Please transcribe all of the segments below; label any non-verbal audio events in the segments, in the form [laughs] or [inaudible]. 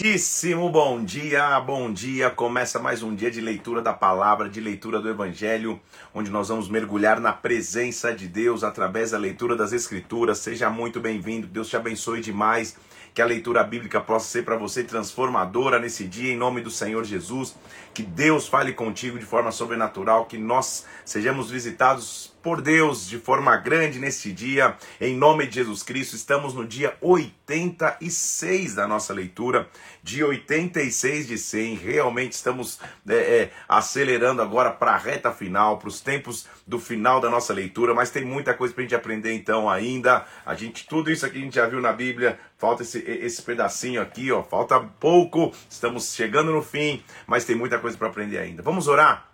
Muitíssimo bom dia, bom dia. Começa mais um dia de leitura da palavra, de leitura do Evangelho, onde nós vamos mergulhar na presença de Deus através da leitura das Escrituras. Seja muito bem-vindo, Deus te abençoe demais. Que a leitura bíblica possa ser para você transformadora nesse dia, em nome do Senhor Jesus. Que Deus fale contigo de forma sobrenatural, que nós sejamos visitados por Deus de forma grande neste dia, em nome de Jesus Cristo. Estamos no dia 86 da nossa leitura, dia 86 de 100. Realmente estamos é, é, acelerando agora para a reta final, para os tempos do final da nossa leitura, mas tem muita coisa para a gente aprender então ainda. A gente, tudo isso aqui a gente já viu na Bíblia, falta esse, esse pedacinho aqui, ó, falta pouco, estamos chegando no fim, mas tem muita coisa para aprender ainda. Vamos orar?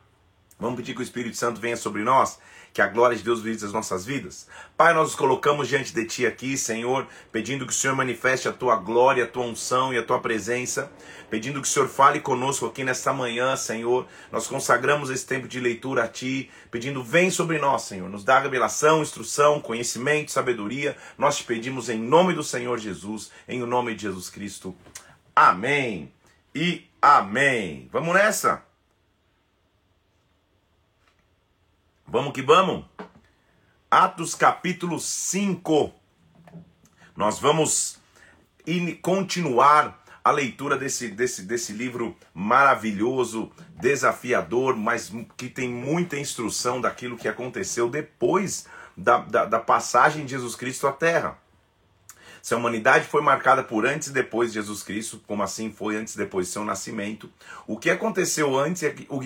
Vamos pedir que o Espírito Santo venha sobre nós que a glória de Deus visite as nossas vidas. Pai, nós nos colocamos diante de Ti aqui, Senhor, pedindo que o Senhor manifeste a Tua glória, a Tua unção e a Tua presença, pedindo que o Senhor fale conosco aqui nesta manhã, Senhor. Nós consagramos esse tempo de leitura a Ti, pedindo, vem sobre nós, Senhor, nos dá revelação, instrução, conhecimento, sabedoria. Nós te pedimos em nome do Senhor Jesus, em o nome de Jesus Cristo. Amém e amém. Vamos nessa? Vamos que vamos. Atos capítulo 5. Nós vamos in, continuar a leitura desse, desse, desse livro maravilhoso, desafiador, mas que tem muita instrução daquilo que aconteceu depois da, da, da passagem de Jesus Cristo à Terra. Se a humanidade foi marcada por antes e depois de Jesus Cristo, como assim foi antes e depois de seu nascimento, o que aconteceu antes,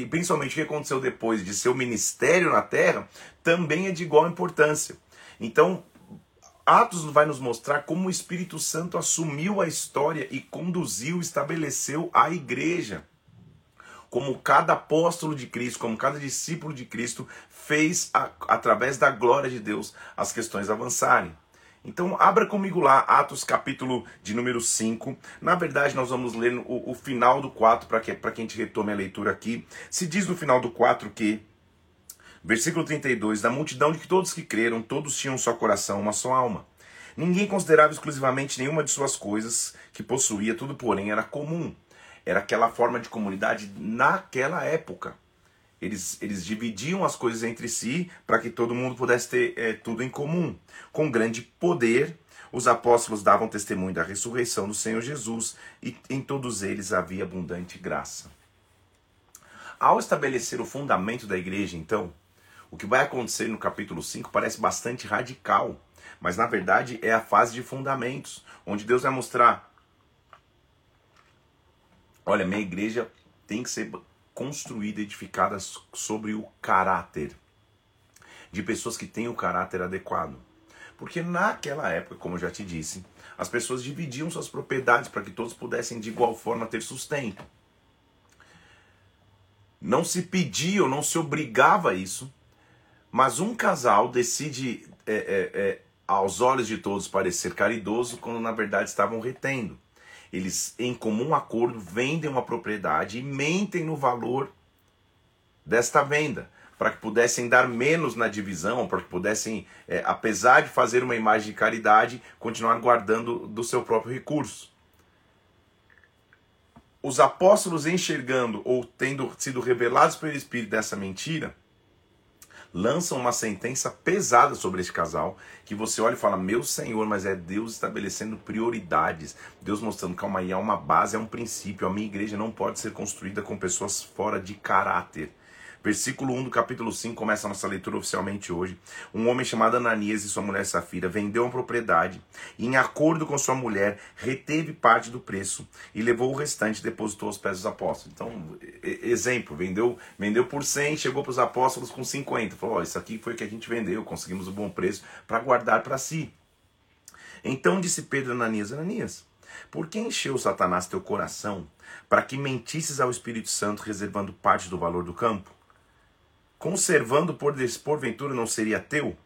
principalmente o que aconteceu depois de seu ministério na terra, também é de igual importância. Então, Atos vai nos mostrar como o Espírito Santo assumiu a história e conduziu, estabeleceu a igreja. Como cada apóstolo de Cristo, como cada discípulo de Cristo fez, a, através da glória de Deus, as questões avançarem. Então, abra comigo lá, Atos capítulo de número 5. Na verdade, nós vamos ler o, o final do 4 para que, que a gente retome a leitura aqui. Se diz no final do 4 que, versículo 32, da multidão de que todos que creram, todos tinham um só coração, uma só alma. Ninguém considerava exclusivamente nenhuma de suas coisas que possuía, tudo, porém, era comum. Era aquela forma de comunidade naquela época. Eles, eles dividiam as coisas entre si para que todo mundo pudesse ter é, tudo em comum. Com grande poder, os apóstolos davam testemunho da ressurreição do Senhor Jesus e em todos eles havia abundante graça. Ao estabelecer o fundamento da igreja, então, o que vai acontecer no capítulo 5 parece bastante radical, mas na verdade é a fase de fundamentos, onde Deus vai mostrar: olha, minha igreja tem que ser construída, edificada sobre o caráter de pessoas que têm o caráter adequado. Porque naquela época, como eu já te disse, as pessoas dividiam suas propriedades para que todos pudessem de igual forma ter sustento. Não se pedia ou não se obrigava a isso, mas um casal decide, é, é, é, aos olhos de todos, parecer caridoso, quando na verdade estavam retendo. Eles, em comum acordo, vendem uma propriedade e mentem no valor desta venda, para que pudessem dar menos na divisão, para que pudessem, é, apesar de fazer uma imagem de caridade, continuar guardando do seu próprio recurso. Os apóstolos enxergando ou tendo sido revelados pelo Espírito dessa mentira, lançam uma sentença pesada sobre este casal, que você olha e fala: Meu Senhor, mas é Deus estabelecendo prioridades, Deus mostrando, aí, há uma base, é um princípio. A minha igreja não pode ser construída com pessoas fora de caráter. Versículo 1 do capítulo 5 começa a nossa leitura oficialmente hoje. Um homem chamado Ananias e sua mulher Safira vendeu uma propriedade e, em acordo com sua mulher, reteve parte do preço e levou o restante e depositou aos pés dos apóstolos. Então, exemplo, vendeu, vendeu por 100, chegou para os apóstolos com 50. Falou: oh, Isso aqui foi o que a gente vendeu, conseguimos o um bom preço para guardar para si. Então disse Pedro a Ananias: Ananias, por que encheu Satanás teu coração para que mentisses ao Espírito Santo, reservando parte do valor do campo? Conservando por porventura não seria teu?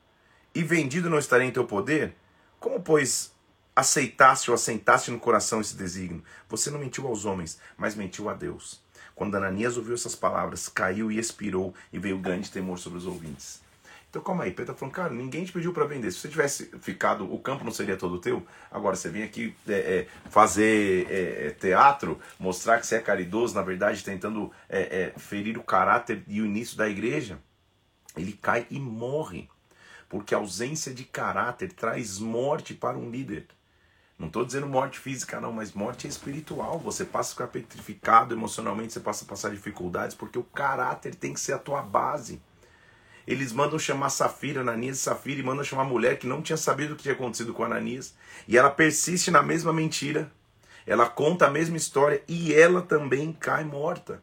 E vendido não estaria em teu poder? Como, pois, aceitaste ou assentaste no coração esse desígnio? Você não mentiu aos homens, mas mentiu a Deus. Quando Ananias ouviu essas palavras, caiu e expirou, e veio grande temor sobre os ouvintes. Então calma aí, Pedro tá falando, cara, ninguém te pediu para vender. Se você tivesse ficado, o campo não seria todo teu. Agora você vem aqui é, é, fazer é, é teatro, mostrar que você é caridoso, na verdade, tentando é, é, ferir o caráter e o início da igreja. Ele cai e morre. Porque a ausência de caráter traz morte para um líder. Não estou dizendo morte física, não, mas morte espiritual. Você passa a ficar petrificado emocionalmente, você passa a passar dificuldades, porque o caráter tem que ser a tua base. Eles mandam chamar Safira, Ananias e Safira, e mandam chamar a mulher que não tinha sabido o que tinha acontecido com Ananias. E ela persiste na mesma mentira. Ela conta a mesma história e ela também cai morta.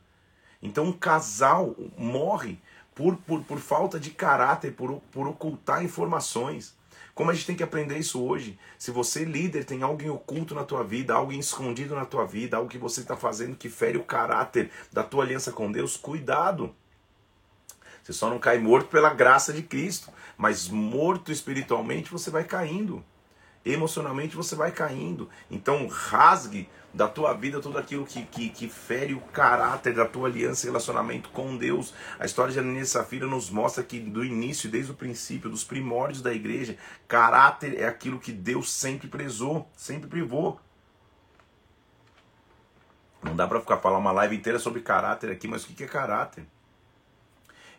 Então um casal morre por, por, por falta de caráter, por, por ocultar informações. Como a gente tem que aprender isso hoje? Se você, líder, tem algo oculto na tua vida, algo escondido na tua vida, algo que você está fazendo que fere o caráter da tua aliança com Deus, cuidado. Você só não cai morto pela graça de Cristo, mas morto espiritualmente você vai caindo. Emocionalmente você vai caindo. Então rasgue da tua vida tudo aquilo que, que, que fere o caráter da tua aliança e relacionamento com Deus. A história de Ananias e Safira nos mostra que do início, desde o princípio, dos primórdios da igreja, caráter é aquilo que Deus sempre prezou, sempre privou. Não dá para ficar falando uma live inteira sobre caráter aqui, mas o que é caráter?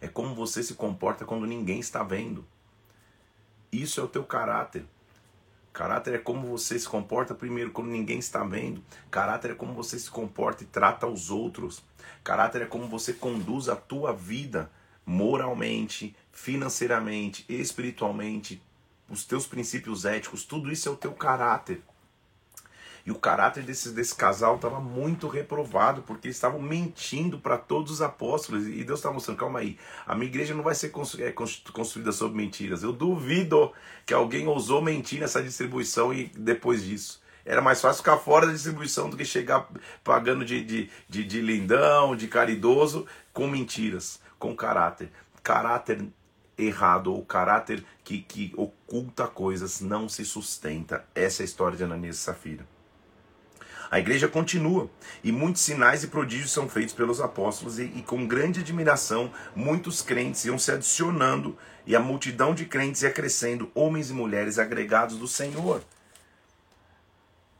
É como você se comporta quando ninguém está vendo. Isso é o teu caráter. Caráter é como você se comporta primeiro quando ninguém está vendo. Caráter é como você se comporta e trata os outros. Caráter é como você conduz a tua vida moralmente, financeiramente, espiritualmente, os teus princípios éticos, tudo isso é o teu caráter. E o caráter desse, desse casal estava muito reprovado, porque eles estavam mentindo para todos os apóstolos. E Deus estava mostrando: calma aí, a minha igreja não vai ser é, construída sobre mentiras. Eu duvido que alguém ousou mentir nessa distribuição e depois disso. Era mais fácil ficar fora da distribuição do que chegar pagando de, de, de, de lindão, de caridoso, com mentiras, com caráter. Caráter errado ou caráter que, que oculta coisas não se sustenta. Essa é a história de Ananias e Safira. A igreja continua e muitos sinais e prodígios são feitos pelos apóstolos e, e, com grande admiração muitos crentes iam se adicionando e a multidão de crentes ia crescendo, homens e mulheres agregados do Senhor.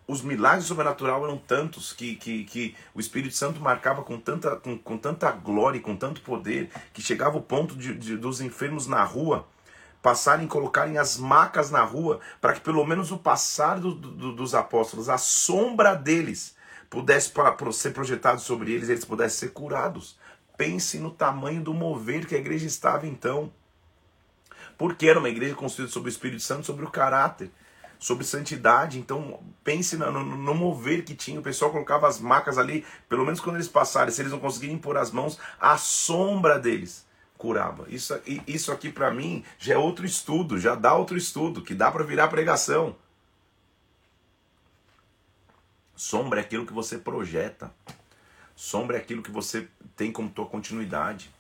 Os milagres sobrenaturais eram tantos que, que, que o Espírito Santo marcava com tanta, com, com tanta glória e com tanto poder que chegava o ponto de, de dos enfermos na rua passarem, colocarem as macas na rua, para que pelo menos o passar do, do, dos apóstolos, a sombra deles, pudesse ser projetado sobre eles, eles pudessem ser curados. Pense no tamanho do mover que a igreja estava então. Porque era uma igreja construída sobre o Espírito Santo, sobre o caráter, sobre santidade. Então, pense no, no, no, mover que tinha. O pessoal colocava as macas ali, pelo menos quando eles passarem, se eles não conseguirem pôr as mãos, a sombra deles curava. Isso, isso aqui para mim já é outro estudo, já dá outro estudo, que dá para virar pregação. Sombra é aquilo que você projeta. Sombra é aquilo que você tem como tua continuidade.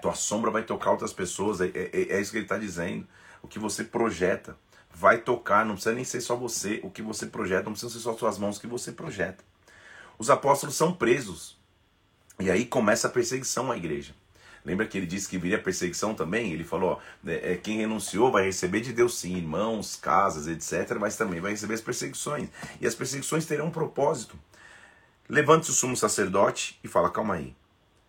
Tua sombra vai tocar outras pessoas, é, é, é isso que ele está dizendo. O que você projeta vai tocar, não precisa nem ser só você, o que você projeta, não precisa ser só suas mãos, o que você projeta. Os apóstolos são presos. E aí começa a perseguição à igreja. Lembra que ele disse que viria perseguição também? Ele falou: ó, é, é, quem renunciou vai receber de Deus sim, irmãos, casas, etc., mas também vai receber as perseguições. E as perseguições terão um propósito. Levante-se o sumo sacerdote e fala: calma aí.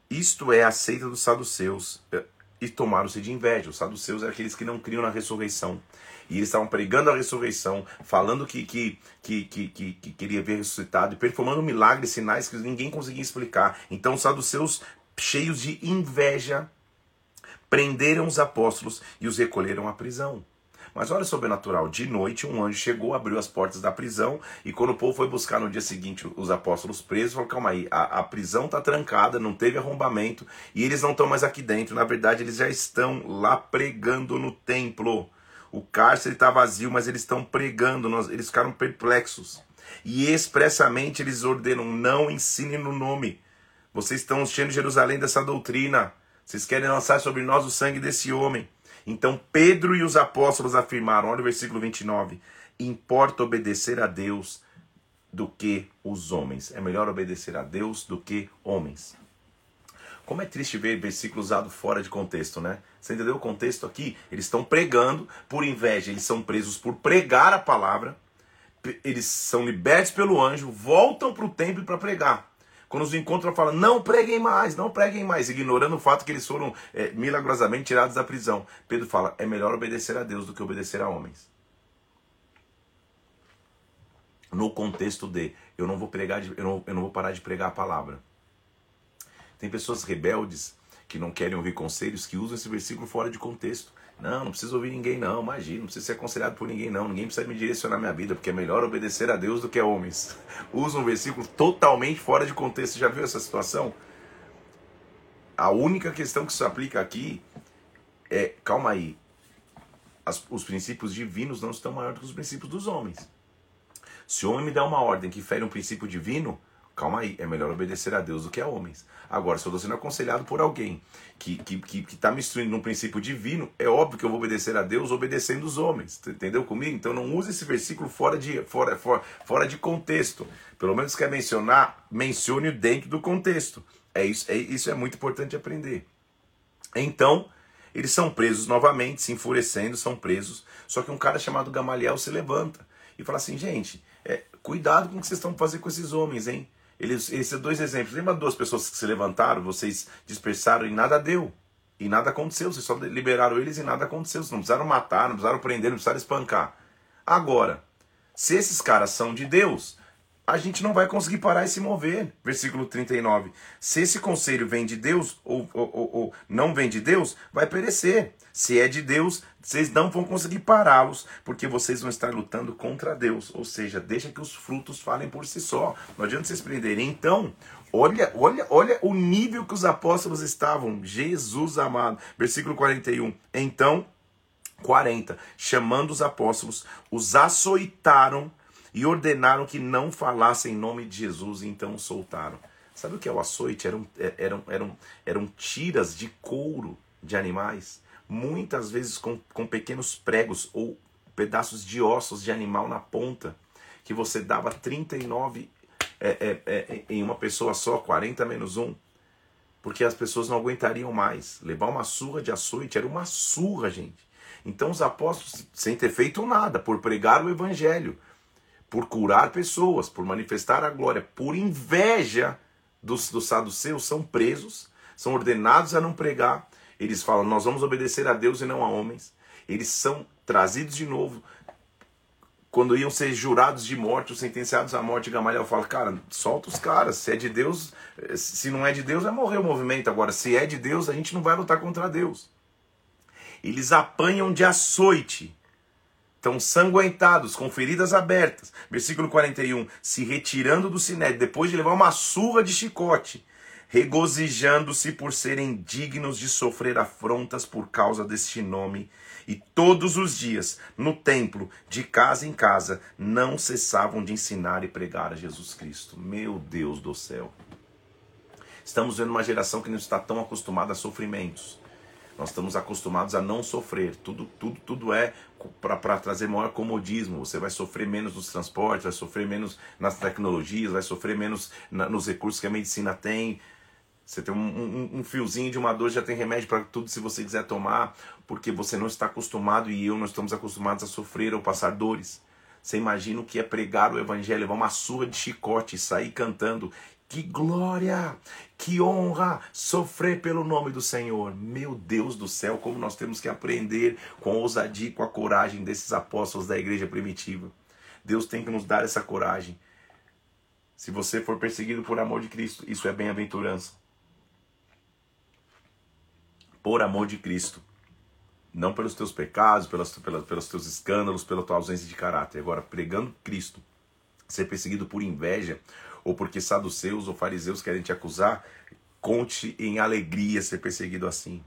Isto é a seita dos saduceus. É, e tomaram-se de inveja. Os saduceus eram aqueles que não criam na ressurreição. E eles estavam pregando a ressurreição, falando que, que, que, que queria ver ressuscitado e performando milagres, sinais que ninguém conseguia explicar. Então os saduceus cheios de inveja, prenderam os apóstolos e os recolheram à prisão. Mas olha sobrenatural, de noite um anjo chegou, abriu as portas da prisão e quando o povo foi buscar no dia seguinte os apóstolos presos, falou, calma aí, a, a prisão está trancada, não teve arrombamento e eles não estão mais aqui dentro, na verdade eles já estão lá pregando no templo. O cárcere está vazio, mas eles estão pregando, eles ficaram perplexos. E expressamente eles ordenam, não ensine no nome vocês estão enchendo Jerusalém dessa doutrina. Vocês querem lançar sobre nós o sangue desse homem. Então Pedro e os apóstolos afirmaram, olha o versículo 29, importa obedecer a Deus do que os homens. É melhor obedecer a Deus do que homens. Como é triste ver versículo usado fora de contexto, né? Você entendeu o contexto aqui? Eles estão pregando por inveja, eles são presos por pregar a palavra, eles são libertos pelo anjo, voltam para o templo para pregar. Quando os encontram, falam: não preguem mais, não preguem mais, ignorando o fato que eles foram é, milagrosamente tirados da prisão. Pedro fala: é melhor obedecer a Deus do que obedecer a homens. No contexto de eu não vou pregar, de, eu, não, eu não vou parar de pregar a palavra. Tem pessoas rebeldes que não querem ouvir conselhos que usam esse versículo fora de contexto. Não, não precisa ouvir ninguém, não. Imagina, não precisa ser aconselhado por ninguém, não. Ninguém precisa me direcionar minha vida, porque é melhor obedecer a Deus do que a homens. [laughs] Usa um versículo totalmente fora de contexto. Você já viu essa situação? A única questão que se aplica aqui é: calma aí. As, os princípios divinos não estão maiores do que os princípios dos homens. Se o homem me der uma ordem que fere um princípio divino, calma aí, é melhor obedecer a Deus do que a homens. Agora, se eu estou sendo aconselhado por alguém que está que, que, que tá me instruindo num princípio divino, é óbvio que eu vou obedecer a Deus obedecendo os homens. Entendeu comigo? Então não use esse versículo fora de, fora, fora, fora de contexto. Pelo menos quer mencionar, mencione dentro do contexto. É isso, é, isso é muito importante aprender. Então, eles são presos novamente, se enfurecendo, são presos. Só que um cara chamado Gamaliel se levanta e fala assim: gente, é, cuidado com o que vocês estão fazendo com esses homens, hein? Eles, esses dois exemplos. Lembra duas pessoas que se levantaram, vocês dispersaram e nada deu. E nada aconteceu. Vocês só liberaram eles e nada aconteceu. Vocês não precisaram matar, não precisaram prender, não precisaram espancar. Agora, se esses caras são de Deus, a gente não vai conseguir parar e se mover. Versículo 39. Se esse conselho vem de Deus ou, ou, ou, ou não vem de Deus, vai perecer. Se é de Deus, vocês não vão conseguir pará-los, porque vocês vão estar lutando contra Deus. Ou seja, deixa que os frutos falem por si só. Não adianta vocês prenderem. Então, olha, olha, olha o nível que os apóstolos estavam. Jesus amado. Versículo 41. Então, 40. Chamando os apóstolos, os açoitaram e ordenaram que não falassem em nome de Jesus, então o soltaram. Sabe o que é o açoite? Eram, é, eram, eram, eram tiras de couro de animais, muitas vezes com, com pequenos pregos ou pedaços de ossos de animal na ponta, que você dava 39 é, é, é, em uma pessoa só, 40 menos um, porque as pessoas não aguentariam mais. Levar uma surra de açoite era uma surra, gente. Então os apóstolos, sem ter feito nada, por pregar o evangelho, por curar pessoas, por manifestar a glória, por inveja dos, dos saduceus, são presos, são ordenados a não pregar. Eles falam, nós vamos obedecer a Deus e não a homens. Eles são trazidos de novo. Quando iam ser jurados de morte, ou sentenciados à morte, Gamaliel fala, cara, solta os caras. Se é de Deus, se não é de Deus, vai morrer o movimento. Agora, se é de Deus, a gente não vai lutar contra Deus. Eles apanham de açoite estão sanguentados, com feridas abertas. Versículo 41. Se retirando do sinédrio, depois de levar uma surra de chicote, regozijando-se por serem dignos de sofrer afrontas por causa deste nome. E todos os dias, no templo, de casa em casa, não cessavam de ensinar e pregar a Jesus Cristo. Meu Deus do céu. Estamos vendo uma geração que não está tão acostumada a sofrimentos. Nós estamos acostumados a não sofrer. Tudo, tudo, tudo é para trazer maior comodismo. Você vai sofrer menos nos transportes, vai sofrer menos nas tecnologias, vai sofrer menos na, nos recursos que a medicina tem. Você tem um, um, um fiozinho de uma dor, já tem remédio para tudo se você quiser tomar, porque você não está acostumado e eu não estamos acostumados a sofrer ou passar dores. Você imagina o que é pregar o evangelho, levar uma surra de chicote, sair cantando que glória, que honra sofrer pelo nome do Senhor. Meu Deus do céu, como nós temos que aprender com a ousadia e com a coragem desses apóstolos da igreja primitiva. Deus tem que nos dar essa coragem. Se você for perseguido por amor de Cristo, isso é bem-aventurança. Por amor de Cristo. Não pelos teus pecados, pelas, pelas, pelos teus escândalos, pela tua ausência de caráter. Agora, pregando Cristo, ser perseguido por inveja ou porque saduceus ou fariseus querem te acusar, conte em alegria ser perseguido assim.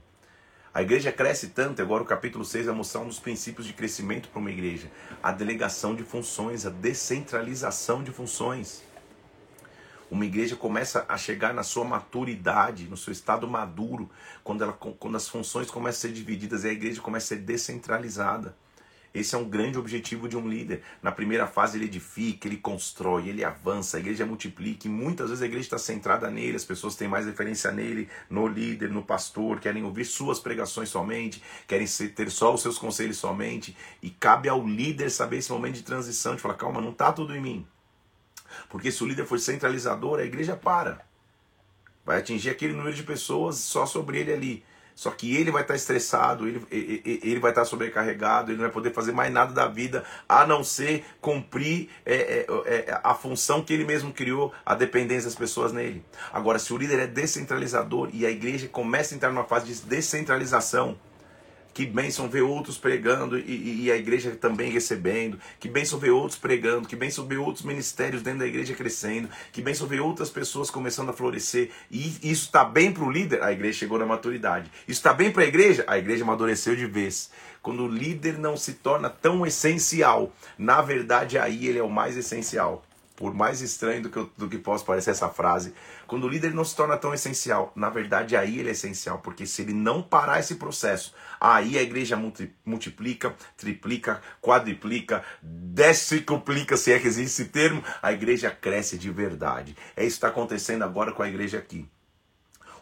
A igreja cresce tanto, agora o capítulo 6 vai mostrar um dos princípios de crescimento para uma igreja: a delegação de funções, a descentralização de funções. Uma igreja começa a chegar na sua maturidade, no seu estado maduro, quando, ela, quando as funções começam a ser divididas e a igreja começa a ser descentralizada. Esse é um grande objetivo de um líder. Na primeira fase ele edifica, ele constrói, ele avança, a igreja multiplica e muitas vezes a igreja está centrada nele, as pessoas têm mais referência nele, no líder, no pastor, querem ouvir suas pregações somente, querem ter só os seus conselhos somente e cabe ao líder saber esse momento de transição, de falar, calma, não está tudo em mim. Porque se o líder for centralizador, a igreja para. Vai atingir aquele número de pessoas só sobre ele ali. Só que ele vai estar estressado, ele, ele vai estar sobrecarregado, ele não vai poder fazer mais nada da vida a não ser cumprir é, é, é, a função que ele mesmo criou, a dependência das pessoas nele. Agora, se o líder é descentralizador e a igreja começa a entrar numa fase de descentralização, que bênção ver outros pregando e, e, a igreja também recebendo. Que bênção ver outros pregando. Que bênção ver outros ministérios dentro da igreja crescendo. Que bênção ver outras pessoas começando a florescer. E isso está bem para o líder? A igreja chegou na maturidade. Isso está bem para a igreja? A igreja amadureceu de vez. Quando o líder não se torna tão essencial, na verdade aí ele é o mais essencial por mais estranho do que, do que possa parecer essa frase, quando o líder não se torna tão essencial, na verdade aí ele é essencial, porque se ele não parar esse processo, aí a igreja multiplica, triplica, quadriplica, decicruplica, se é que existe esse termo, a igreja cresce de verdade. É isso que está acontecendo agora com a igreja aqui.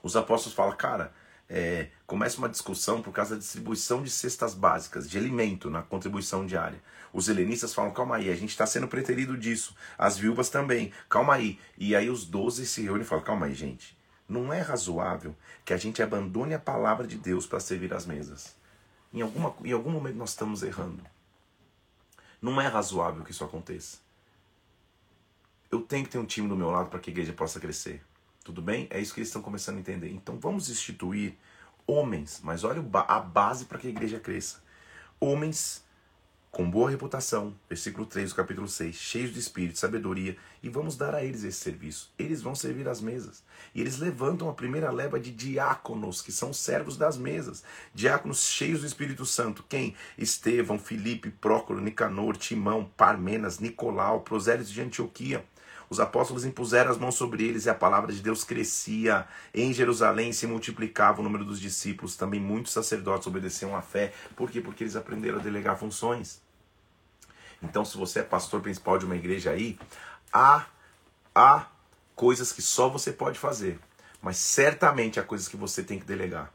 Os apóstolos falam, cara, é, começa uma discussão por causa da distribuição de cestas básicas, de alimento na contribuição diária. Os helenistas falam, calma aí, a gente está sendo preterido disso. As viúvas também, calma aí. E aí os doze se reúnem e falam, calma aí, gente. Não é razoável que a gente abandone a palavra de Deus para servir as mesas. Em, alguma, em algum momento nós estamos errando. Não é razoável que isso aconteça. Eu tenho que ter um time do meu lado para que a igreja possa crescer. Tudo bem? É isso que eles estão começando a entender. Então vamos instituir homens, mas olha a base para que a igreja cresça. Homens com boa reputação, versículo 3 do capítulo 6, cheios de espírito, sabedoria, e vamos dar a eles esse serviço. Eles vão servir as mesas. E eles levantam a primeira leva de diáconos, que são servos das mesas. Diáconos cheios do Espírito Santo. Quem? Estevão, Filipe, Prócoro, Nicanor, Timão, Parmenas, Nicolau, Prosélitos de Antioquia. Os apóstolos impuseram as mãos sobre eles e a palavra de Deus crescia. Em Jerusalém se multiplicava o número dos discípulos. Também muitos sacerdotes obedeciam à fé. Por quê? Porque eles aprenderam a delegar funções. Então, se você é pastor principal de uma igreja aí, há, há coisas que só você pode fazer. Mas certamente há coisas que você tem que delegar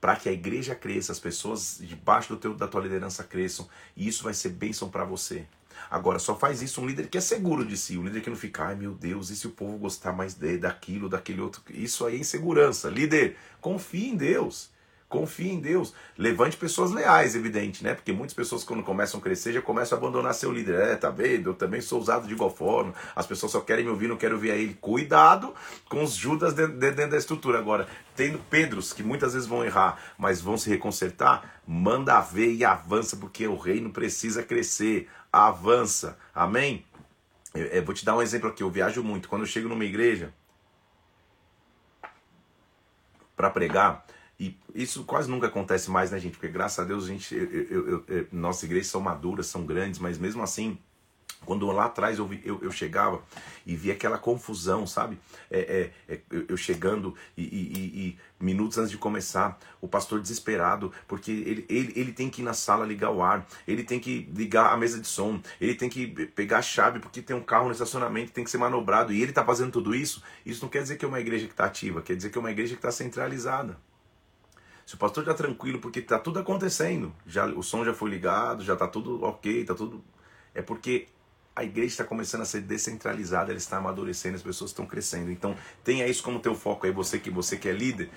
para que a igreja cresça, as pessoas debaixo do teu, da tua liderança cresçam, e isso vai ser bênção para você. Agora, só faz isso um líder que é seguro de si, um líder que não fica, ai meu Deus, e se o povo gostar mais de, daquilo, daquele outro? Isso aí é insegurança. Líder, confie em Deus. Confie em Deus. Levante pessoas leais, evidente, né? Porque muitas pessoas, quando começam a crescer, já começam a abandonar seu líder. É, tá vendo? Eu também sou usado de igual forma. As pessoas só querem me ouvir, não quero ouvir a ele. Cuidado com os Judas dentro, dentro da estrutura. Agora, tendo Pedros, que muitas vezes vão errar, mas vão se reconsertar, manda ver e avança, porque o reino precisa crescer avança. Amém? Eu, eu vou te dar um exemplo aqui. Eu viajo muito. Quando eu chego numa igreja para pregar, e isso quase nunca acontece mais, né, gente? Porque graças a Deus, a gente, eu, eu, eu, nossas igrejas são maduras, são grandes, mas mesmo assim, quando lá atrás eu, vi, eu, eu, chegava e via aquela confusão, sabe? É, é, é eu, chegando e, e, e, minutos antes de começar, o pastor desesperado, porque ele, ele, ele tem que ir na sala ligar o ar, ele tem que ligar a mesa de som, ele tem que pegar a chave porque tem um carro no estacionamento, tem que ser manobrado, e ele está fazendo tudo isso. Isso não quer dizer que é uma igreja que está ativa, quer dizer que é uma igreja que está centralizada. Se o pastor está tranquilo porque está tudo acontecendo, já o som já foi ligado, já está tudo ok, está tudo. É porque a igreja está começando a ser descentralizada, ela está amadurecendo, as pessoas estão crescendo. Então, tenha isso como teu foco aí, você que você que é líder,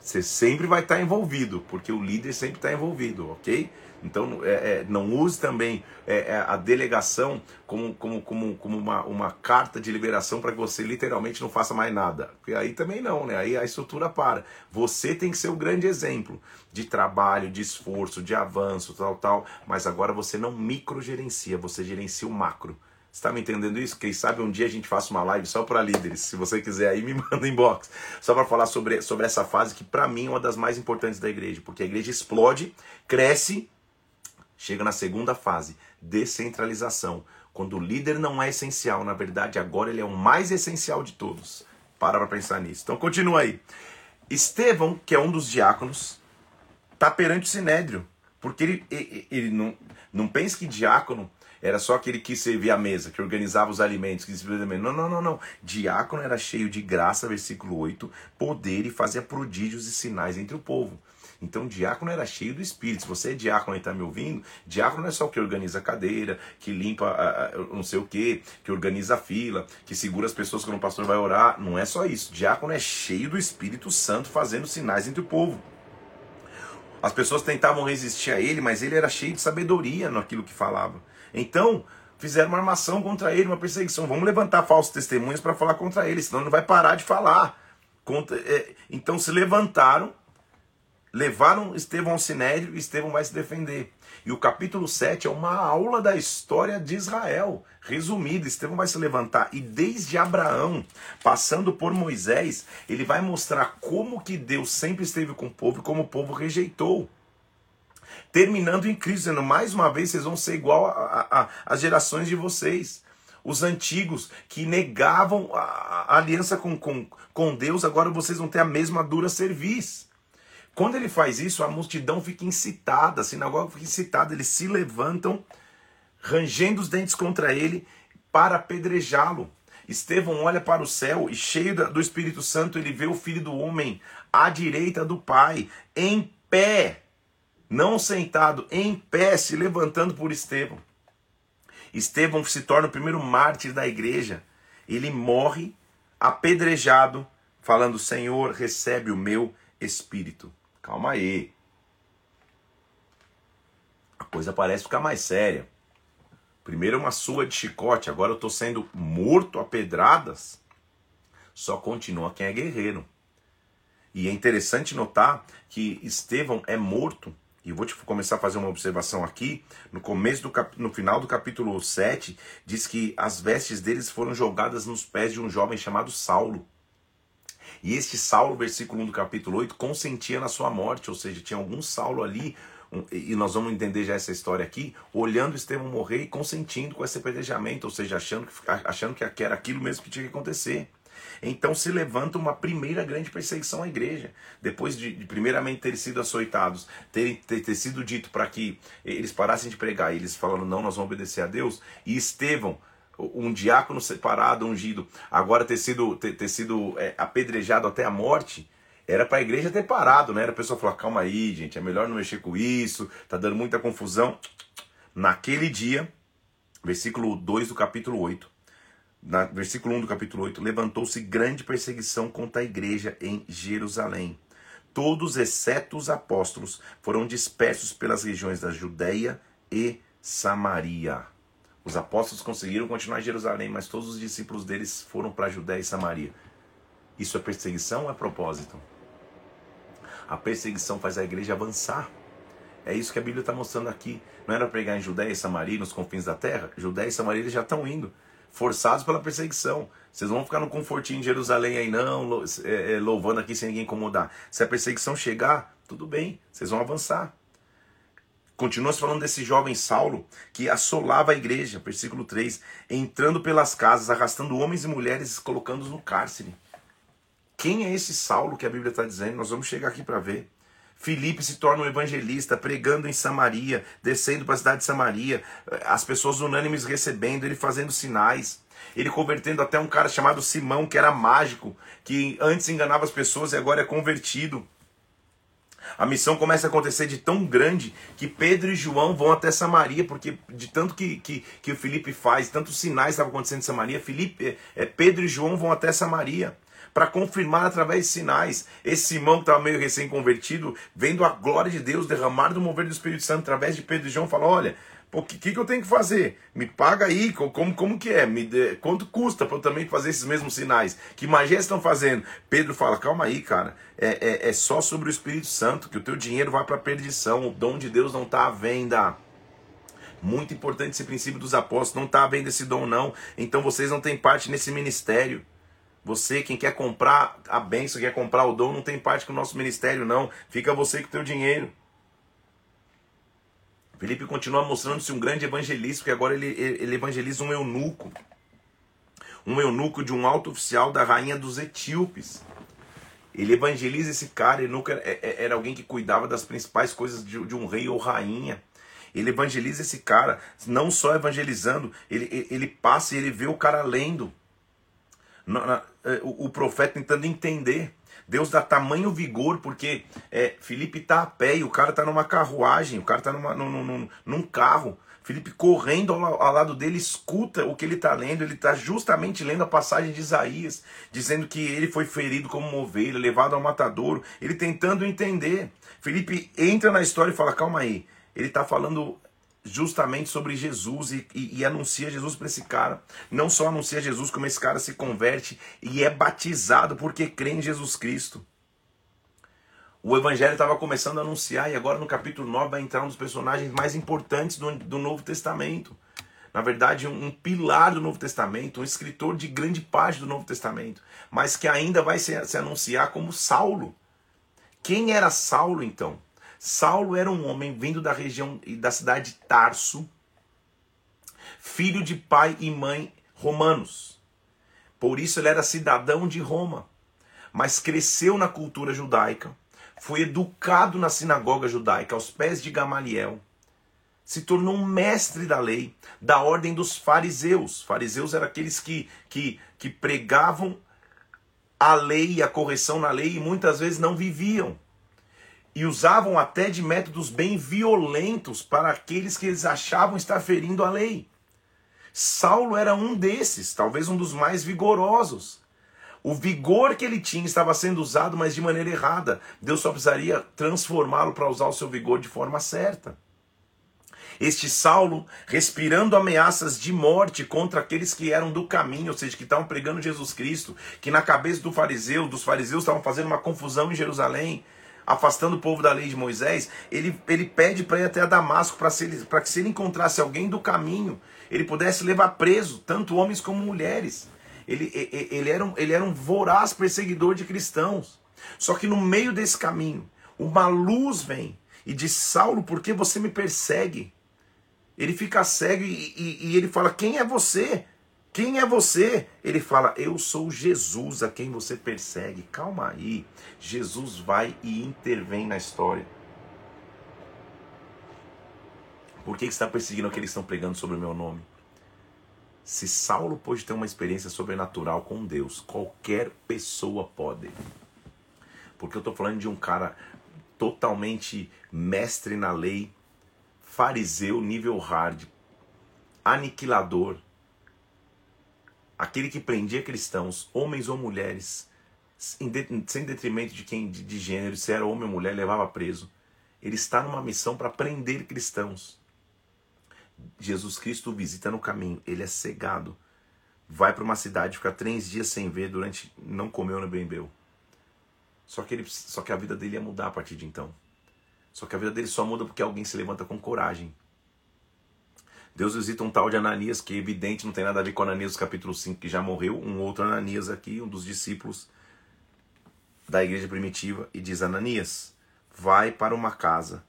você sempre vai estar envolvido, porque o líder sempre está envolvido, ok? Então, é, é, não use também é, é, a delegação como, como, como, como uma, uma carta de liberação para que você literalmente não faça mais nada. Porque aí também não, né? Aí a estrutura para. Você tem que ser o grande exemplo de trabalho, de esforço, de avanço, tal, tal. Mas agora você não microgerencia, você gerencia o macro. Está me entendendo isso? Quem sabe um dia a gente faça uma live só para líderes. Se você quiser aí, [laughs] me manda inbox. Só para falar sobre, sobre essa fase que para mim é uma das mais importantes da igreja. Porque a igreja explode, cresce Chega na segunda fase, descentralização. Quando o líder não é essencial, na verdade, agora ele é o mais essencial de todos. Para para pensar nisso. Então continua aí. Estevão, que é um dos diáconos, está perante o sinédrio. Porque ele, ele, ele não, não pense que diácono era só aquele que servia a mesa, que organizava os alimentos, que servia a mesa. Não, não, não, não. Diácono era cheio de graça, versículo 8, poder e fazia prodígios e sinais entre o povo. Então, diácono era cheio do Espírito. Se você é diácono e está me ouvindo, diácono não é só o que organiza a cadeira, que limpa a, a, não sei o que, que organiza a fila, que segura as pessoas quando o pastor vai orar. Não é só isso. Diácono é cheio do Espírito Santo fazendo sinais entre o povo. As pessoas tentavam resistir a ele, mas ele era cheio de sabedoria naquilo que falava. Então, fizeram uma armação contra ele, uma perseguição. Vamos levantar falsos testemunhos para falar contra ele, senão ele não vai parar de falar. É, então se levantaram Levaram Estevão ao sinédrio e Estevão vai se defender. E o capítulo 7 é uma aula da história de Israel, resumida. Estevão vai se levantar e desde Abraão, passando por Moisés, ele vai mostrar como que Deus sempre esteve com o povo e como o povo rejeitou. Terminando em Cristo, dizendo, mais uma vez vocês vão ser igual às gerações de vocês. Os antigos que negavam a, a aliança com, com, com Deus, agora vocês vão ter a mesma dura serviço. Quando ele faz isso, a multidão fica incitada, a sinagoga fica incitada, eles se levantam, rangendo os dentes contra ele, para apedrejá-lo. Estevão olha para o céu e, cheio do Espírito Santo, ele vê o filho do homem à direita do Pai, em pé, não sentado, em pé, se levantando por Estevão. Estevão se torna o primeiro mártir da igreja. Ele morre apedrejado, falando: Senhor, recebe o meu espírito. Calma aí. A coisa parece ficar mais séria. Primeiro uma sua de chicote, agora eu estou sendo morto a pedradas. Só continua quem é guerreiro. E é interessante notar que Estevão é morto. E vou te começar a fazer uma observação aqui. No começo do cap... no final do capítulo 7, diz que as vestes deles foram jogadas nos pés de um jovem chamado Saulo. E este Saulo, versículo 1 do capítulo 8, consentia na sua morte, ou seja, tinha algum Saulo ali, e nós vamos entender já essa história aqui, olhando Estevão morrer e consentindo com esse apedrejamento, ou seja, achando que, achando que era aquilo mesmo que tinha que acontecer. Então se levanta uma primeira grande perseguição à igreja. Depois de, de primeiramente terem sido açoitados, ter, ter, ter sido dito para que eles parassem de pregar, e eles falando, não, nós vamos obedecer a Deus, e Estevão um diácono separado, ungido, agora ter sido, ter, ter sido é, apedrejado até a morte, era para a igreja ter parado, né? Era a pessoa falar: calma aí, gente, é melhor não mexer com isso, tá dando muita confusão. Naquele dia, versículo 2 do capítulo 8, na, versículo 1 do capítulo 8, levantou-se grande perseguição contra a igreja em Jerusalém. Todos, exceto os apóstolos, foram dispersos pelas regiões da Judéia e Samaria. Os apóstolos conseguiram continuar em Jerusalém, mas todos os discípulos deles foram para Judéia e Samaria. Isso é perseguição ou é propósito? A perseguição faz a igreja avançar. É isso que a Bíblia está mostrando aqui. Não era pregar em Judéia e Samaria, nos confins da terra? Judéia e Samaria eles já estão indo, forçados pela perseguição. Vocês vão ficar no confortinho de Jerusalém aí, não, é, é, louvando aqui sem ninguém incomodar. Se a perseguição chegar, tudo bem, vocês vão avançar. Continua se falando desse jovem Saulo que assolava a igreja, versículo 3, entrando pelas casas, arrastando homens e mulheres, colocando-os no cárcere. Quem é esse Saulo que a Bíblia está dizendo? Nós vamos chegar aqui para ver. Filipe se torna um evangelista, pregando em Samaria, descendo para a cidade de Samaria, as pessoas unânimes recebendo, ele fazendo sinais. Ele convertendo até um cara chamado Simão, que era mágico, que antes enganava as pessoas e agora é convertido. A missão começa a acontecer de tão grande que Pedro e João vão até Samaria, porque de tanto que, que, que o Felipe faz, tantos sinais estavam acontecendo em Samaria, Felipe, é, Pedro e João vão até Samaria para confirmar através de sinais. Esse Simão que estava meio recém-convertido, vendo a glória de Deus derramar do mover do Espírito Santo através de Pedro e João, fala: Olha, o que, que, eu tenho que fazer? Me paga aí, como, como que é? Me dê, quanto custa para eu também fazer esses mesmos sinais? Que magia estão fazendo? Pedro fala, calma aí, cara. É, é, é só sobre o Espírito Santo, que o teu dinheiro vai para perdição. O dom de Deus não está à venda. Muito importante esse princípio dos apóstolos. Não está à venda esse dom, não. Então vocês não têm parte nesse ministério. Você, quem quer comprar a bênção, quer comprar o dom, não tem parte com o nosso ministério, não. Fica você com o teu dinheiro. Felipe continua mostrando-se um grande evangelista, porque agora ele, ele evangeliza um eunuco. Um eunuco de um alto oficial da rainha dos etíopes. Ele evangeliza esse cara, nunca é, é, era alguém que cuidava das principais coisas de, de um rei ou rainha. Ele evangeliza esse cara, não só evangelizando, ele, ele passa e ele vê o cara lendo. É, o profeta tentando entender. Deus dá tamanho vigor, porque é, Felipe está a pé e o cara está numa carruagem, o cara está num, num, num carro. Felipe correndo ao, ao, lado dele, escuta o que ele está lendo. Ele está justamente lendo a passagem de Isaías, dizendo que ele foi ferido como uma ovelha, levado ao matadouro. Ele tentando entender. Felipe entra na história e fala: calma aí. Ele está falando justamente sobre Jesus e, e, e anuncia Jesus para esse cara. Não só anuncia Jesus, como esse cara se converte e é batizado porque crê em Jesus Cristo. O evangelho estava começando a anunciar, e agora no capítulo 9 vai entrar um dos personagens mais importantes do, do Novo Testamento. Na verdade, um, um, pilar do Novo Testamento, um escritor de grande parte do Novo Testamento, mas que ainda vai se, se anunciar como Saulo. Quem era Saulo então? Saulo era um homem vindo da região da cidade de Tarso, filho de pai e mãe romanos. Por isso ele era cidadão de Roma, mas cresceu na cultura judaica foi educado na sinagoga judaica aos pés de Gamaliel, se tornou um mestre da lei, da ordem dos fariseus. Fariseus eram aqueles que, que, que pregavam a lei a correção na lei e muitas vezes não viviam. E usavam até de métodos bem violentos para aqueles que eles achavam estar ferindo a lei. Saulo era um desses, talvez um dos mais vigorosos. O vigor que ele tinha estava sendo usado, mas de maneira errada. Deus só precisaria transformá-lo para usar o seu vigor de forma certa. Este Saulo, respirando ameaças de morte contra aqueles que eram do caminho, ou seja, que estavam pregando Jesus Cristo, que na cabeça do fariseu, dos fariseus estavam fazendo uma confusão em Jerusalém, afastando o povo da lei de Moisés, ele, ele pede para ir até Damasco para que se ele encontrasse alguém do caminho, ele pudesse levar preso tanto homens como mulheres. Ele, ele, era um, ele era um voraz perseguidor de cristãos. Só que no meio desse caminho, uma luz vem e diz: Saulo, por que você me persegue? Ele fica cego e, e, e ele fala: Quem é você? Quem é você? Ele fala: Eu sou Jesus a quem você persegue. Calma aí. Jesus vai e intervém na história. Por que, está perseguindo aqueles que estão pregando sobre o meu nome? Se Saulo pôde ter uma experiência sobrenatural com Deus, qualquer pessoa pode. Porque eu estou falando de um cara totalmente mestre na lei, fariseu nível hard, aniquilador, aquele que prendia cristãos, homens ou mulheres, sem detrimento de quem de, de gênero, se era homem ou mulher, levava preso. Ele está numa missão para prender cristãos. Jesus Cristo visita no caminho, ele é cegado. Vai para uma cidade, fica três dias sem ver, durante não comeu nem bebeu. Só que, ele, só que a vida dele ia mudar a partir de então. Só que a vida dele só muda porque alguém se levanta com coragem. Deus visita um tal de Ananias, que é evidente não tem nada a ver com Ananias capítulo 5, que já morreu, um outro Ananias aqui, um dos discípulos da igreja primitiva, e diz: Ananias, vai para uma casa,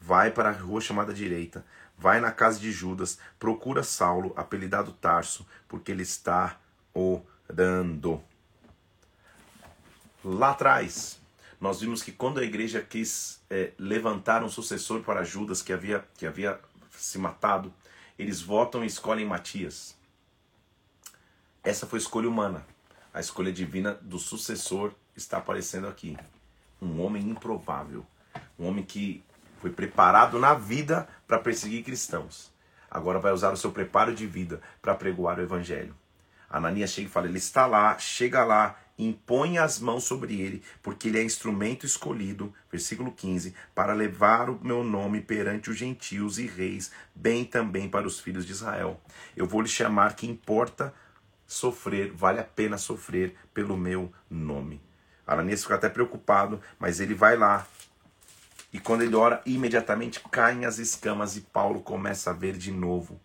vai para a rua chamada direita, Vai na casa de Judas, procura Saulo, apelidado Tarso, porque ele está orando. Lá atrás, nós vimos que quando a igreja quis é, levantar um sucessor para Judas, que havia, que havia se matado, eles votam e escolhem Matias. Essa foi a escolha humana. A escolha divina do sucessor está aparecendo aqui. Um homem improvável. Um homem que foi preparado na vida para perseguir cristãos. Agora vai usar o seu preparo de vida para pregoar o evangelho. Ananias chega e fala: Ele está lá, chega lá, impõe as mãos sobre ele, porque ele é instrumento escolhido, versículo 15, para levar o meu nome perante os gentios e reis, bem também para os filhos de Israel. Eu vou lhe chamar que importa sofrer, vale a pena sofrer pelo meu nome. Ananias fica até preocupado, mas ele vai lá, e quando ele ora, imediatamente caem as escamas e Paulo começa a ver de novo.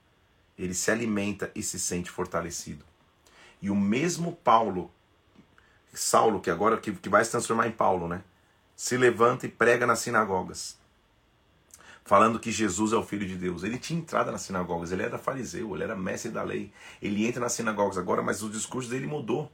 Ele se alimenta e se sente fortalecido. E o mesmo Paulo, Saulo, que agora que, que vai se transformar em Paulo, né? Se levanta e prega nas sinagogas, falando que Jesus é o Filho de Deus. Ele tinha entrada nas sinagogas, ele era fariseu, ele era mestre da lei. Ele entra nas sinagogas agora, mas o discurso dele mudou.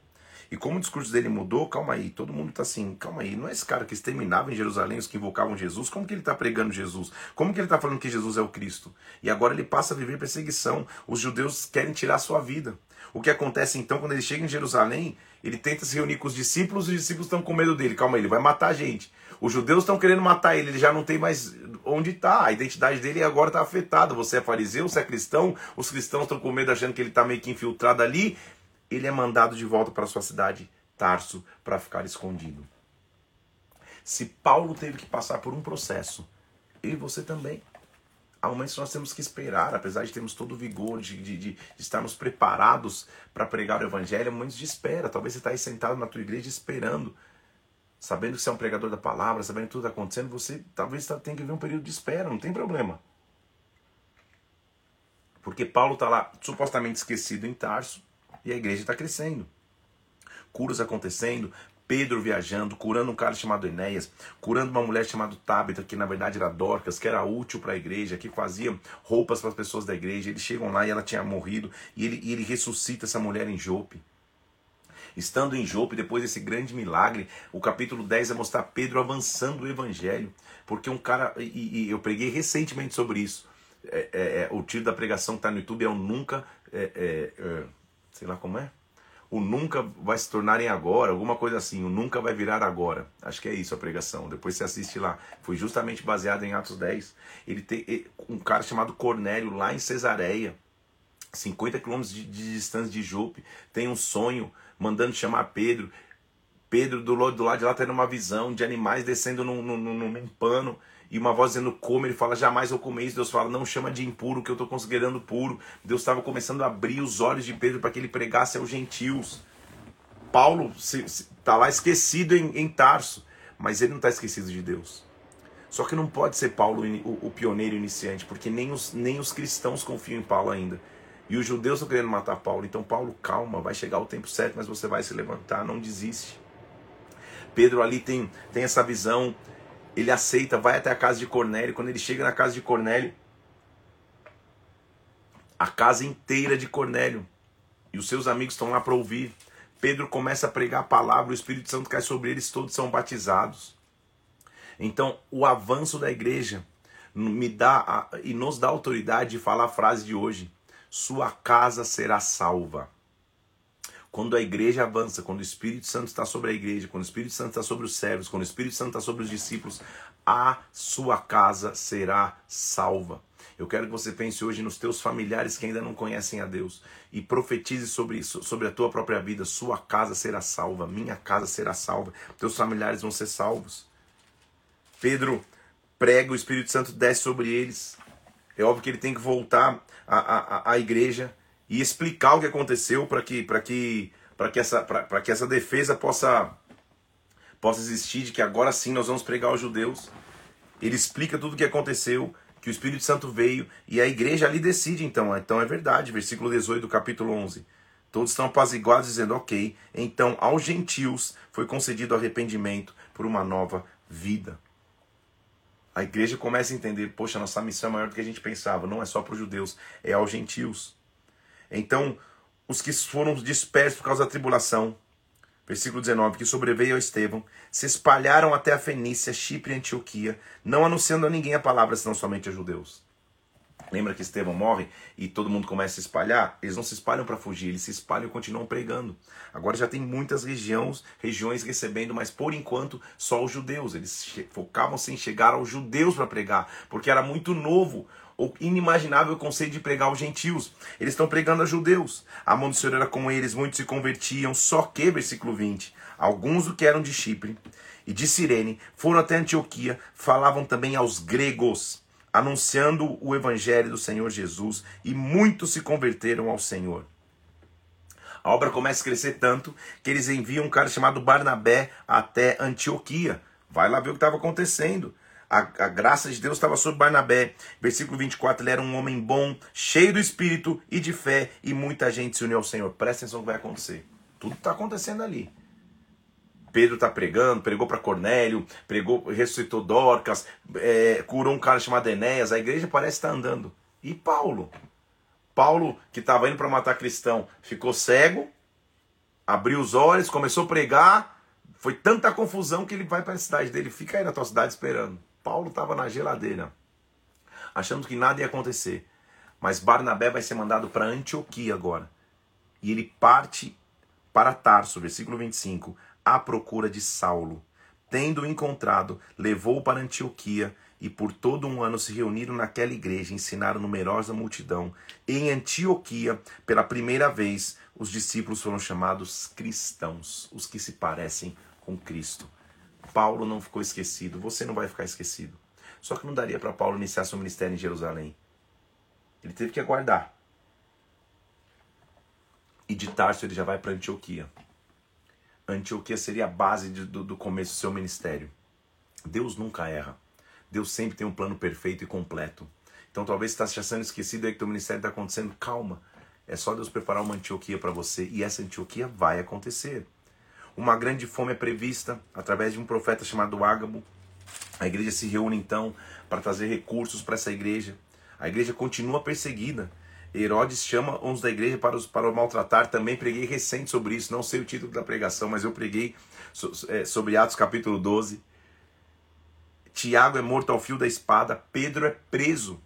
E como o discurso dele mudou, calma aí, todo mundo está assim, calma aí, não é esse cara que exterminava em Jerusalém os que invocavam Jesus? Como que ele está pregando Jesus? Como que ele está falando que Jesus é o Cristo? E agora ele passa a viver perseguição. Os judeus querem tirar a sua vida. O que acontece então quando ele chega em Jerusalém? Ele tenta se reunir com os discípulos os discípulos estão com medo dele. Calma aí, ele vai matar a gente. Os judeus estão querendo matar ele, ele já não tem mais onde está. A identidade dele agora está afetada. Você é fariseu, você é cristão, os cristãos estão com medo achando que ele está meio que infiltrado ali. Ele é mandado de volta para sua cidade, Tarso, para ficar escondido. Se Paulo teve que passar por um processo, eu e você também. Que nós temos que esperar, apesar de termos todo o vigor, de, de, de estarmos preparados para pregar o evangelho, há momentos de espera. Talvez você está aí sentado na tua igreja esperando sabendo que você é um pregador da palavra, sabendo que tudo está acontecendo, você talvez tá, tenha que ver um período de espera, não tem problema. Porque Paulo está lá supostamente esquecido em Tarso e a igreja está crescendo. Curas acontecendo, Pedro viajando, curando um cara chamado Enéas, curando uma mulher chamada Tábita, que na verdade era Dorcas, que era útil para a igreja, que fazia roupas para as pessoas da igreja. Eles chegam lá e ela tinha morrido, e ele, e ele ressuscita essa mulher em Jope. Estando em Jope, depois desse grande milagre, o capítulo 10 vai mostrar Pedro avançando o evangelho. Porque um cara, e, e eu preguei recentemente sobre isso. É, é, é o título da pregação que está no YouTube é o Nunca. É, é, é, sei lá como é. O nunca vai se tornar em agora, alguma coisa assim. O nunca vai virar agora. Acho que é isso a pregação. Depois você assiste lá. Foi justamente baseado em Atos 10. Ele tem um cara chamado Cornélio lá em Cesareia, 50 quilômetros de, de distância de Jope, tem um sonho mandando chamar Pedro. Pedro do lado, do lado de lá tendo uma visão de animais descendo num, num, num, num pano e uma voz dizendo come, ele fala jamais eu comer isso, Deus fala não chama de impuro que eu estou considerando puro. Deus estava começando a abrir os olhos de Pedro para que ele pregasse aos gentios. Paulo está lá esquecido em, em, Tarso, mas ele não está esquecido de Deus. Só que não pode ser Paulo o, o pioneiro iniciante, porque nem os, nem os cristãos confiam em Paulo ainda. E os judeus estão querendo matar Paulo. Então, Paulo, calma, vai chegar o tempo certo, mas você vai se levantar, não desiste. Pedro ali tem, tem essa visão, ele aceita, vai até a casa de Cornélio. Quando ele chega na casa de Cornélio, a casa inteira de Cornélio e os seus amigos estão lá para ouvir. Pedro começa a pregar a palavra, o Espírito Santo cai sobre eles, todos são batizados. Então, o avanço da igreja me dá a, e nos dá autoridade de falar a frase de hoje sua casa será salva. Quando a igreja avança, quando o Espírito Santo está sobre a igreja, quando o Espírito Santo está sobre os servos, quando o Espírito Santo está sobre os discípulos, a sua casa será salva. Eu quero que você pense hoje nos teus familiares que ainda não conhecem a Deus e profetize sobre isso, sobre a tua própria vida. Sua casa será salva, minha casa será salva, teus familiares vão ser salvos. Pedro prega, o Espírito Santo desce sobre eles. É óbvio que ele tem que voltar à, à, à igreja e explicar o que aconteceu para que, que, que, essa, que essa defesa possa, possa existir, de que agora sim nós vamos pregar aos judeus. Ele explica tudo o que aconteceu, que o Espírito Santo veio e a igreja ali decide então. Então é verdade, versículo 18 do capítulo 11. Todos estão apaziguados dizendo, ok, então aos gentios foi concedido arrependimento por uma nova vida. A igreja começa a entender, poxa, nossa missão é maior do que a gente pensava, não é só para os judeus, é aos gentios. Então, os que foram dispersos por causa da tribulação, versículo 19, que sobreveio a Estevão, se espalharam até a Fenícia, Chipre e Antioquia, não anunciando a ninguém a palavra, senão somente a judeus. Lembra que Estevão morre e todo mundo começa a espalhar? Eles não se espalham para fugir, eles se espalham e continuam pregando. Agora já tem muitas regiões, regiões recebendo, mas por enquanto só os judeus. Eles focavam-se em chegar aos judeus para pregar, porque era muito novo ou inimaginável o conceito de pregar aos gentios. Eles estão pregando a judeus. A mão do Senhor era com eles, muitos se convertiam, só que, versículo 20, alguns do que eram de Chipre e de Cirene foram até Antioquia, falavam também aos gregos anunciando o evangelho do Senhor Jesus e muitos se converteram ao Senhor. A obra começa a crescer tanto que eles enviam um cara chamado Barnabé até Antioquia. Vai lá ver o que estava acontecendo. A, a, graça de Deus estava sobre Barnabé. Versículo 24, ele era um homem bom, cheio do espírito e de fé, e muita gente se uniu ao Senhor. Presta atenção no que vai acontecer. Tudo está acontecendo ali. Pedro está pregando, pregou para Cornélio, pregou, ressuscitou Dorcas, é, curou um cara chamado Enéas, a igreja parece estar tá andando. E Paulo? Paulo, que estava indo para matar cristão, ficou cego, abriu os olhos, começou a pregar, foi tanta confusão que ele vai para a cidade dele, fica aí na tua cidade esperando. Paulo estava na geladeira, achando que nada ia acontecer. Mas Barnabé vai ser mandado para Antioquia agora. E ele parte para Tarso, versículo 25, à procura de Saulo. Tendo encontrado, levou-o para Antioquia e por todo um ano se reuniram naquela igreja, ensinaram numerosa multidão. Em Antioquia, pela primeira vez, os discípulos foram chamados cristãos, os que se parecem com Cristo. Paulo não ficou esquecido, você não vai ficar esquecido. Só que não daria para Paulo iniciar seu ministério em Jerusalém. Ele teve que aguardar. E de Tarso ele já vai para Antioquia. Antioquia seria a base de, do, do começo do seu ministério. Deus nunca erra. Deus sempre tem um plano perfeito e completo. Então talvez está sendo esquecido aí que teu ministério está acontecendo. Calma. É só Deus preparar uma Antioquia para você. E essa Antioquia vai acontecer. Uma grande fome é prevista através de um profeta chamado Ágabo. A igreja se reúne então para trazer recursos para essa igreja. A igreja continua perseguida. Herodes chama uns da igreja para, os, para o maltratar. Também preguei recente sobre isso. Não sei o título da pregação, mas eu preguei é, sobre Atos capítulo 12. Tiago é morto ao fio da espada. Pedro é preso.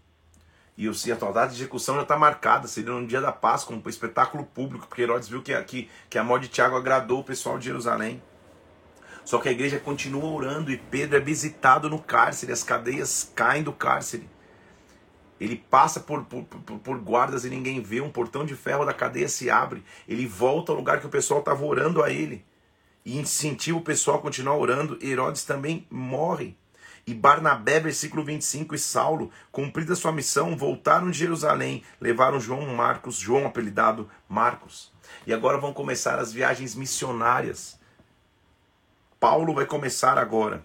E a tua data de execução já está marcada. Seria no dia da Páscoa, um espetáculo público, porque Herodes viu que, que, que a morte de Tiago agradou o pessoal de Jerusalém. Só que a igreja continua orando e Pedro é visitado no cárcere. As cadeias caem do cárcere. Ele passa por, por, por, por, guardas e ninguém vê. Um portão de ferro da cadeia se abre. Ele volta ao lugar que o pessoal estava orando a ele. E incentiva o pessoal a continuar orando. Herodes também morre. E Barnabé, versículo 25, e Saulo, cumprida sua missão, voltaram de Jerusalém, levaram João Marcos, João apelidado Marcos. E agora vão começar as viagens missionárias. Paulo vai começar agora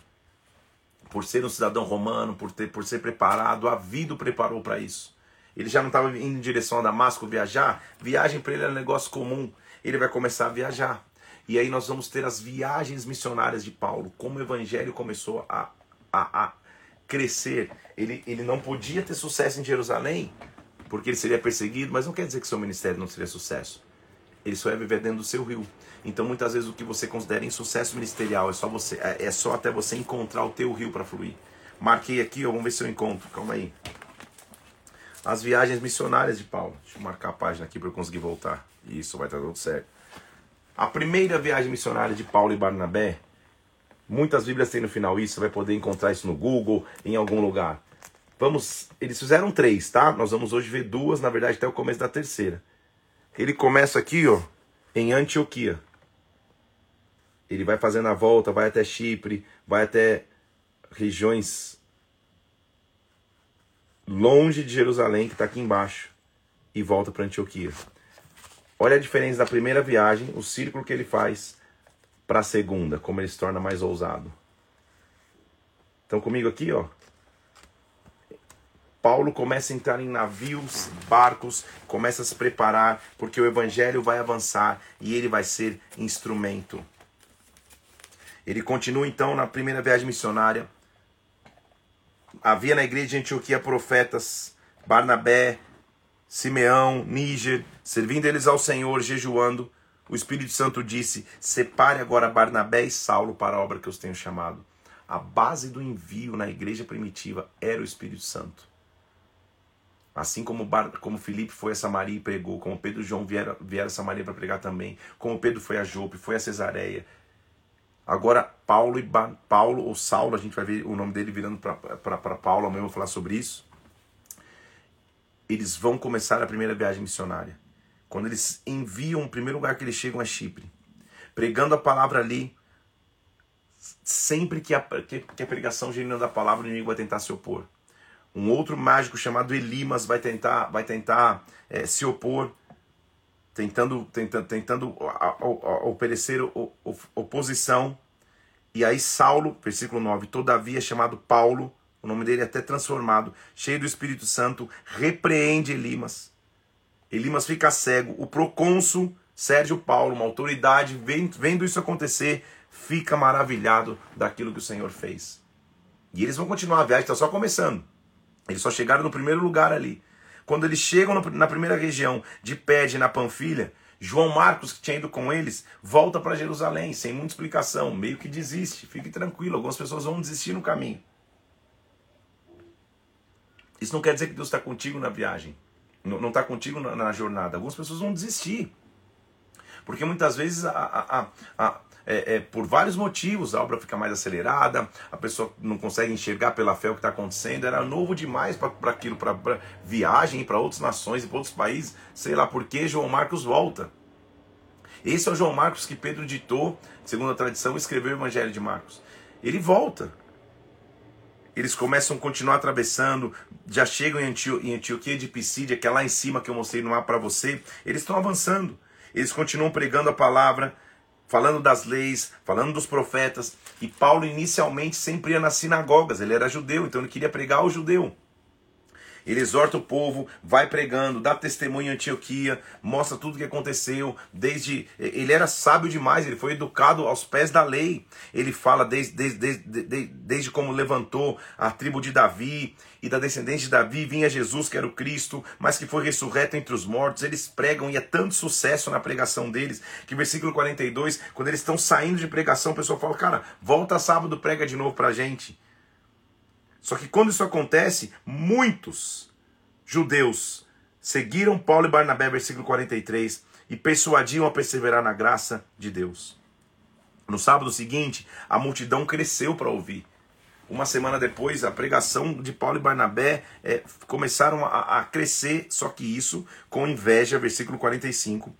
por ser um cidadão romano, por, ter, por ser preparado, a vida o preparou para isso. Ele já não estava indo em direção a Damasco viajar, viagem para ele era um negócio comum. Ele vai começar a viajar. E aí nós vamos ter as viagens missionárias de Paulo, como o evangelho começou a, a, a crescer. Ele, ele não podia ter sucesso em Jerusalém, porque ele seria perseguido, mas não quer dizer que seu ministério não seria sucesso. Ele só ia viver dentro do seu rio. Então muitas vezes o que você considera insucesso ministerial é só você é, é só até você encontrar o teu rio para fluir. Marquei aqui, ó, vamos ver se eu encontro. Calma aí. As viagens missionárias de Paulo. Deixa eu marcar a página aqui para eu conseguir voltar. Isso vai estar tudo certo. A primeira viagem missionária de Paulo e Barnabé, muitas Bíblias têm no final isso, você vai poder encontrar isso no Google, em algum lugar. Vamos, eles fizeram três, tá? Nós vamos hoje ver duas, na verdade até o começo da terceira. Ele começa aqui, ó, em Antioquia. Ele vai fazendo a volta, vai até Chipre, vai até regiões longe de Jerusalém, que está aqui embaixo, e volta para Antioquia. Olha a diferença da primeira viagem, o círculo que ele faz, para a segunda, como ele se torna mais ousado. Estão comigo aqui, ó? Paulo começa a entrar em navios, barcos, começa a se preparar, porque o evangelho vai avançar e ele vai ser instrumento. Ele continua então na primeira viagem missionária. Havia na igreja de Antioquia profetas, Barnabé, Simeão, Níger, servindo eles ao Senhor, jejuando. O Espírito Santo disse: Separe agora Barnabé e Saulo para a obra que eu os tenho chamado. A base do envio na igreja primitiva era o Espírito Santo. Assim como, Bar, como Filipe foi a Samaria e pregou, como Pedro e João vieram, vieram a Samaria para pregar também, como Pedro foi a Jope, foi a Cesareia. Agora, Paulo e Paulo, ou Saulo, a gente vai ver o nome dele virando para Paulo, amanhã eu vou falar sobre isso. Eles vão começar a primeira viagem missionária. Quando eles enviam, o primeiro lugar que eles chegam é Chipre. Pregando a palavra ali, sempre que a, que, que a pregação genuína da palavra, o inimigo vai tentar se opor. Um outro mágico chamado Elimas vai tentar, vai tentar é, se opor, tentando, tentando, tentando oferecer oposição. E aí Saulo, versículo 9, todavia chamado Paulo, o nome dele é até transformado, cheio do Espírito Santo, repreende Elimas. Elimas fica cego. O procônsul Sérgio Paulo, uma autoridade, vendo isso acontecer, fica maravilhado daquilo que o Senhor fez. E eles vão continuar a viagem, está só começando. Eles só chegaram no primeiro lugar ali. Quando eles chegam na primeira região de Pede, na Panfilha, João Marcos, que tinha ido com eles, volta para Jerusalém, sem muita explicação, meio que desiste. Fique tranquilo, algumas pessoas vão desistir no caminho. Isso não quer dizer que Deus está contigo na viagem, não está contigo na, na, jornada. Algumas pessoas vão desistir. Porque muitas vezes, a, a, a, é, é, por vários motivos, a obra fica mais acelerada, a pessoa não consegue enxergar pela fé o que está acontecendo. Era novo demais para aquilo, para viagem, para outras nações e para outros países. Sei lá por que João Marcos volta. Esse é o João Marcos que Pedro ditou, segundo a tradição, escreveu o Evangelho de Marcos. Ele volta eles começam a continuar atravessando, já chegam em, Antio, em Antioquia de Pisídia, que é lá em cima que eu mostrei no mapa para você. Eles estão avançando, eles continuam pregando a palavra, falando das leis, falando dos profetas. E Paulo inicialmente sempre ia nas sinagogas, ele era judeu, então ele queria pregar ao judeu. Ele exorta o povo, vai pregando, dá testemunho em Antioquia, mostra tudo o que aconteceu. Desde ele era sábio demais, ele foi educado aos pés da lei. Ele fala desde, desde, desde, desde como levantou a tribo de Davi e da descendente de Davi vinha Jesus, que era o Cristo, mas que foi ressurreto entre os mortos. Eles pregam e é tanto sucesso na pregação deles que versículo 42, quando eles estão saindo de pregação, o pessoal fala: "Cara, volta sábado, prega de novo pra gente". Só que quando isso acontece, muitos judeus seguiram Paulo e Barnabé, versículo 43, e persuadiam a perseverar na graça de Deus. No sábado seguinte, a multidão cresceu para ouvir. Uma semana depois, a pregação de Paulo e Barnabé é, começaram a, a, crescer, só que isso com inveja, versículo 45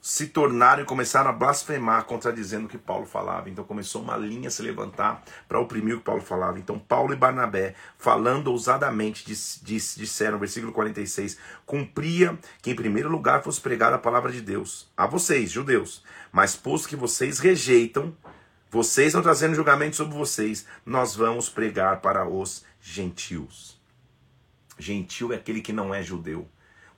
se tornaram e começaram a blasfemar, contradizendo o que Paulo falava. Então começou uma linha a se levantar para oprimir o que Paulo falava. Então Paulo e Barnabé, falando ousadamente, diz, disseram, versículo 46, cumpria que em primeiro lugar fosse pregada a palavra de Deus a vocês, judeus, mas posto que vocês rejeitam, vocês estão trazendo julgamento sobre vocês, nós vamos pregar para os gentios. Gentil é aquele que não é judeu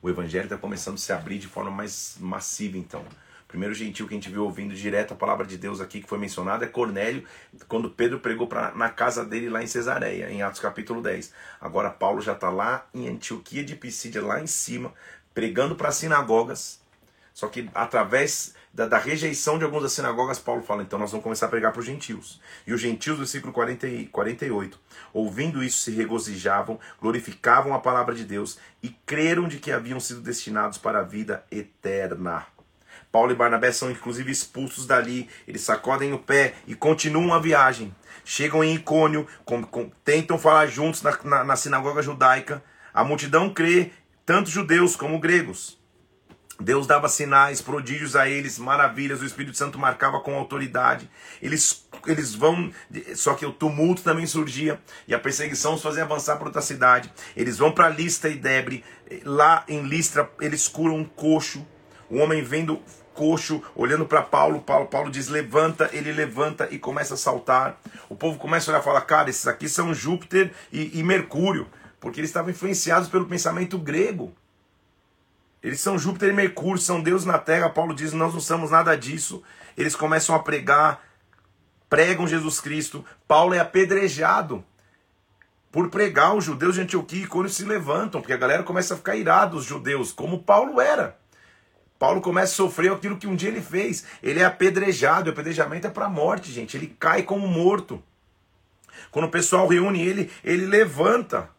o evangelho está começando a se abrir de forma mais massiva, então. O primeiro gentil que a gente viu ouvindo direto a palavra de Deus aqui, que foi mencionado, é Cornélio, quando Pedro pregou pra, na casa dele lá em Cesareia, em Atos capítulo 10. Agora Paulo já está lá em Antioquia de Pisídia, lá em cima, pregando para sinagogas, só que através da, da, rejeição de algumas das sinagogas, Paulo fala, então nós vamos começar a pregar para os gentios. E os gentios, versículo 40 e 48, ouvindo isso, se regozijavam, glorificavam a palavra de Deus e creram de que haviam sido destinados para a vida eterna. Paulo e Barnabé são inclusive expulsos dali, eles sacodem o pé e continuam a viagem. Chegam em Icônio, com, com, tentam falar juntos na, na, na sinagoga judaica. A multidão crê, tanto judeus como gregos. Deus dava sinais, prodígios a eles, maravilhas, o Espírito Santo marcava com autoridade. Eles, eles vão, só que o tumulto também surgia e a perseguição os fazia avançar para outra cidade. Eles vão para Listra e Debre, lá em Listra eles curam um coxo. O homem vendo coxo, olhando para Paulo, Paulo, Paulo diz: levanta, ele levanta e começa a saltar. O povo começa a olhar e fala: cara, esses aqui são Júpiter e, e Mercúrio, porque eles estavam influenciados pelo pensamento grego. Eles são Júpiter e Mercúrio, são Deus na Terra. Paulo diz: Nós não somos nada disso. Eles começam a pregar, pregam Jesus Cristo. Paulo é apedrejado por pregar. Os judeus de Antioquia e Cônio se levantam, porque a galera começa a ficar irada, os judeus, como Paulo era. Paulo começa a sofrer aquilo que um dia ele fez. Ele é apedrejado. O apedrejamento é para a morte, gente. Ele cai como morto. Quando o pessoal reúne ele, ele levanta.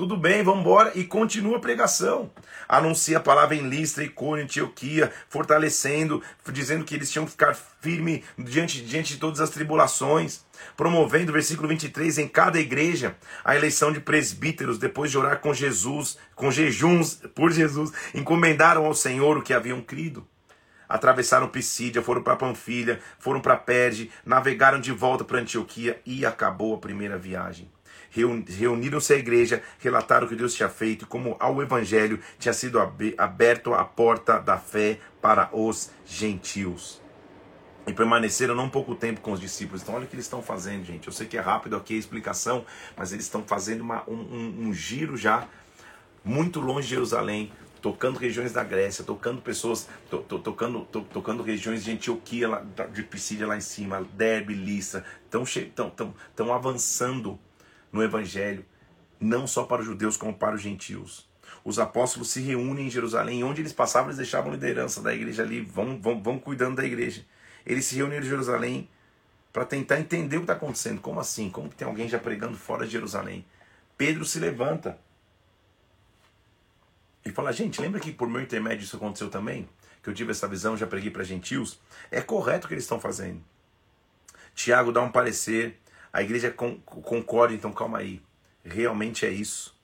Tudo bem, vamos embora e continua a pregação. Anuncia a palavra em Listra, Icônio, Antioquia, fortalecendo, dizendo que eles tinham que ficar firme diante, diante de todas as tribulações. Promovendo, versículo 23, em cada igreja, a eleição de presbíteros, depois de orar com Jesus, com jejuns por Jesus, encomendaram ao Senhor o que haviam crido atravessaram Pisídia, foram para Panfilha, foram para Perge, navegaram de volta para Antioquia e acabou a primeira viagem reuniram-se à igreja, relataram o que Deus tinha feito, como ao evangelho tinha sido aberto a porta da fé para os gentios. E permaneceram não pouco tempo com os discípulos. Então, olha o que eles estão fazendo, gente. Eu sei que é rápido aqui a explicação, mas eles estão fazendo uma, um, um, um giro já muito longe de Jerusalém, tocando regiões da Grécia, tocando pessoas, to, to, tocando, to, tocando regiões de Antioquia, de Pisídia lá em cima, Derbe, Lissa, estão avançando no Evangelho, não só para os judeus, como para os gentios. os apóstolos se reúnem em Jerusalém. Onde eles passavam, eles deixavam liderança da igreja ali, vão, vão, vão cuidando da igreja. Eles se reúnem em Jerusalém para tentar entender o que está acontecendo. Como assim? Como que tem alguém já pregando fora de Jerusalém? Pedro se levanta e fala: Gente, lembra que por meu intermédio isso aconteceu também? Que eu tive essa visão, já preguei para gentios? É correto o que eles estão fazendo. Tiago dá um parecer, a igreja concorda, então calma aí. Realmente é isso.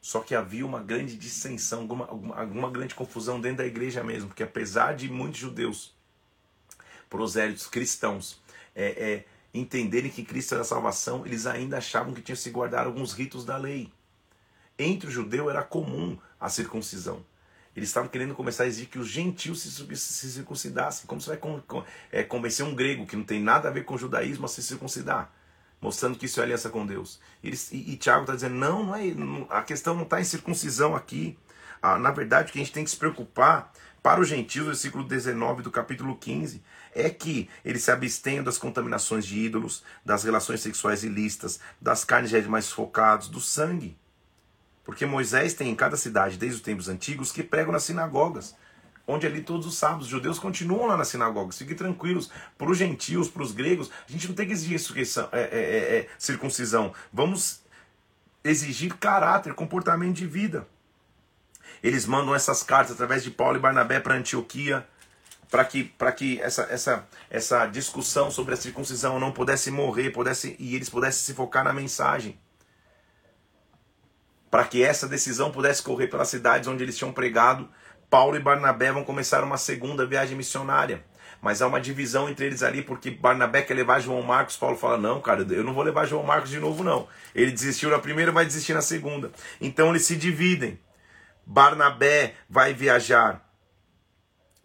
Só que havia uma grande dissensão, alguma, alguma, grande confusão dentro da igreja mesmo, porque apesar de muitos judeus, prosélitos, cristãos, é, é, entenderem que Cristo era a salvação, eles ainda achavam que tinham que se guardar alguns ritos da lei. Entre o judeu era comum a circuncisão. Eles estavam querendo começar a exigir que os gentios se, se circuncidassem. Como você vai com, com, é, convencer um grego que não tem nada a ver com o judaísmo a se circuncidar? Mostrando que isso é aliança com Deus. Eles, e, e Tiago está dizendo: não, não é, não, a questão não está em circuncisão aqui. Ah, na verdade, o que a gente tem que se preocupar para os gentios, versículo 19 do capítulo 15, é que eles se abstenham das contaminações de ídolos, das relações sexuais ilícitas, das carnes de mais focados, do sangue. Porque Moisés tem em cada cidade, desde os tempos antigos, que pregam nas sinagogas onde ali todos os sábados, os judeus continuam lá na sinagoga, fiquem tranquilos. Para os gentios, para os gregos, a gente não tem que exigir é, é, é, é, circuncisão. Vamos exigir caráter, comportamento de vida. Eles mandam essas cartas através de Paulo e Barnabé para Antioquia, para que, que essa, essa, essa discussão sobre a circuncisão não pudesse morrer pudesse, e eles pudessem se focar na mensagem. Para que essa decisão pudesse correr pelas cidades onde eles tinham pregado Paulo e Barnabé vão começar uma segunda viagem missionária. Mas há uma divisão entre eles ali, porque Barnabé quer levar João Marcos, Paulo fala: Não, cara, eu não vou levar João Marcos de novo, não. Ele desistiu na primeira, vai desistir na segunda. Então eles se dividem. Barnabé vai viajar.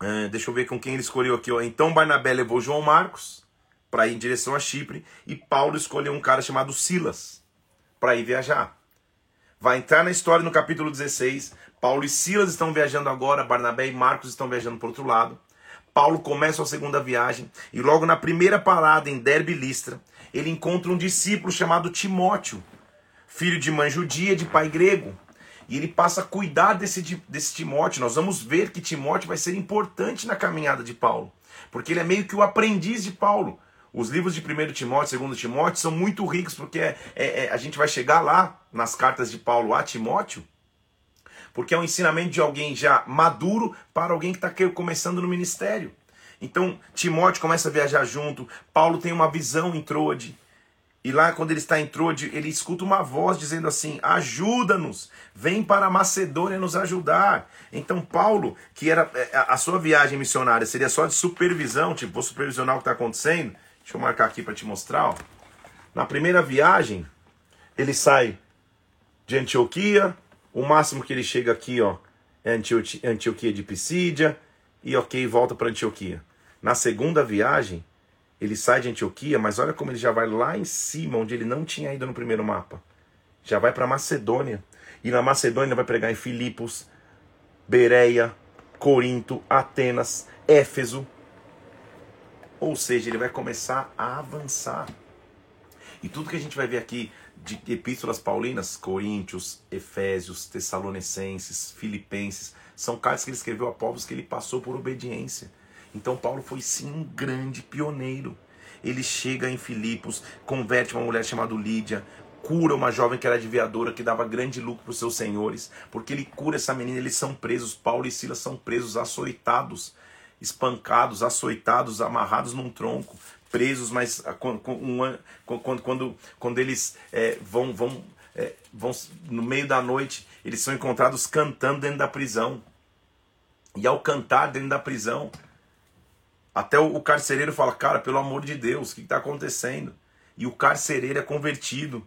Uh, deixa eu ver com quem ele escolheu aqui. Ó. Então Barnabé levou João Marcos para ir em direção a Chipre. E Paulo escolheu um cara chamado Silas para ir viajar. Vai entrar na história no capítulo 16. Paulo e Silas estão viajando agora, Barnabé e Marcos estão viajando para outro lado. Paulo começa a segunda viagem e logo na primeira parada em Derbe Listra, ele encontra um discípulo chamado Timóteo, filho de mãe judia, de pai grego. E ele passa a cuidar desse, desse Timóteo. Nós vamos ver que Timóteo vai ser importante na caminhada de Paulo, porque ele é meio que o aprendiz de Paulo. Os livros de 1 Timóteo e 2 Timóteo são muito ricos, porque é, é, é, a gente vai chegar lá nas cartas de Paulo a Timóteo porque é um ensinamento de alguém já maduro para alguém que está começando no ministério. Então, Timóteo começa a viajar junto, Paulo tem uma visão em Troade. E lá, quando ele está em Troade, ele escuta uma voz dizendo assim: Ajuda-nos, vem para Macedônia nos ajudar. Então, Paulo, que era é, a sua viagem missionária seria só de supervisão, tipo, vou supervisionar o que está acontecendo. Deixa eu marcar aqui para te mostrar. Ó. Na primeira viagem, ele sai de Antioquia, o máximo que ele chega aqui, ó, é Antioquia de Pisídia e ok, volta para Antioquia. Na segunda viagem, ele sai de Antioquia, mas olha como ele já vai lá em cima, onde ele não tinha ido no primeiro mapa. Já vai para Macedônia. E na Macedônia vai pregar em Filipos, Bereia, Corinto, Atenas, Éfeso. Ou seja, ele vai começar a avançar. E tudo que a gente vai ver aqui de epístolas paulinas, Coríntios, Efésios, Tessalonicenses, Filipenses, são cartas que ele escreveu a povos que ele passou por obediência. Então Paulo foi sim um grande pioneiro. Ele chega em Filipos, converte uma mulher chamada Lídia, cura uma jovem que era adiviadora, que dava grande lucro para os seus senhores, porque ele cura essa menina, eles são presos, Paulo e Silas são presos, açoitados, espancados, açoitados, amarrados num tronco, presos, mas quando, quando, quando, quando eles é, vão, vão, é, vão no meio da noite, eles são encontrados cantando dentro da prisão. E ao cantar dentro da prisão, até o, o carcereiro fala: Cara, pelo amor de Deus, o que está acontecendo? E o carcereiro é convertido.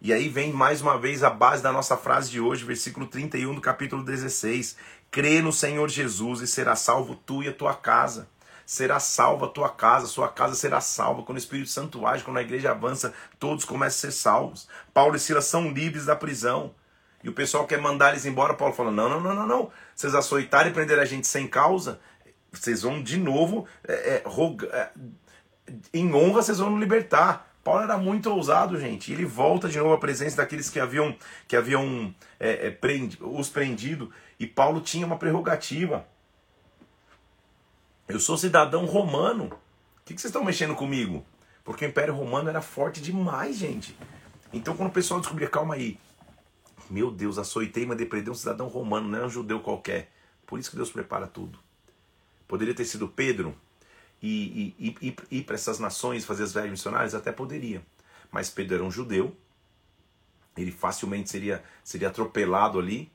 E aí vem mais uma vez a base da nossa frase de hoje, versículo 31 do capítulo 16: Crê no Senhor Jesus e será salvo tu e a tua casa será salva a tua casa, sua casa será salva. Quando o Espírito Santo age, quando a igreja avança, todos começam a ser salvos. Paulo e Silas são livres da prisão. E o pessoal quer mandar eles embora. Paulo fala: não, não, não, não, não. Vocês açoitarem e prender a gente sem causa, vocês vão de novo, é, é, roga, é, em honra, vocês vão libertar. Paulo era muito ousado, gente. Ele volta de novo à presença daqueles que haviam, que haviam é, é, os prendido. E Paulo tinha uma prerrogativa. Eu sou cidadão romano. O que, que vocês estão mexendo comigo? Porque o Império Romano era forte demais, gente. Então, quando o pessoal descobria, calma aí, meu Deus, açoitei, mas depredei um cidadão romano, não é um judeu qualquer. Por isso que Deus prepara tudo. Poderia ter sido Pedro e, e, e, ir para essas nações, fazer as viagens missionárias? Até poderia. Mas Pedro era um judeu, ele facilmente seria, seria atropelado ali.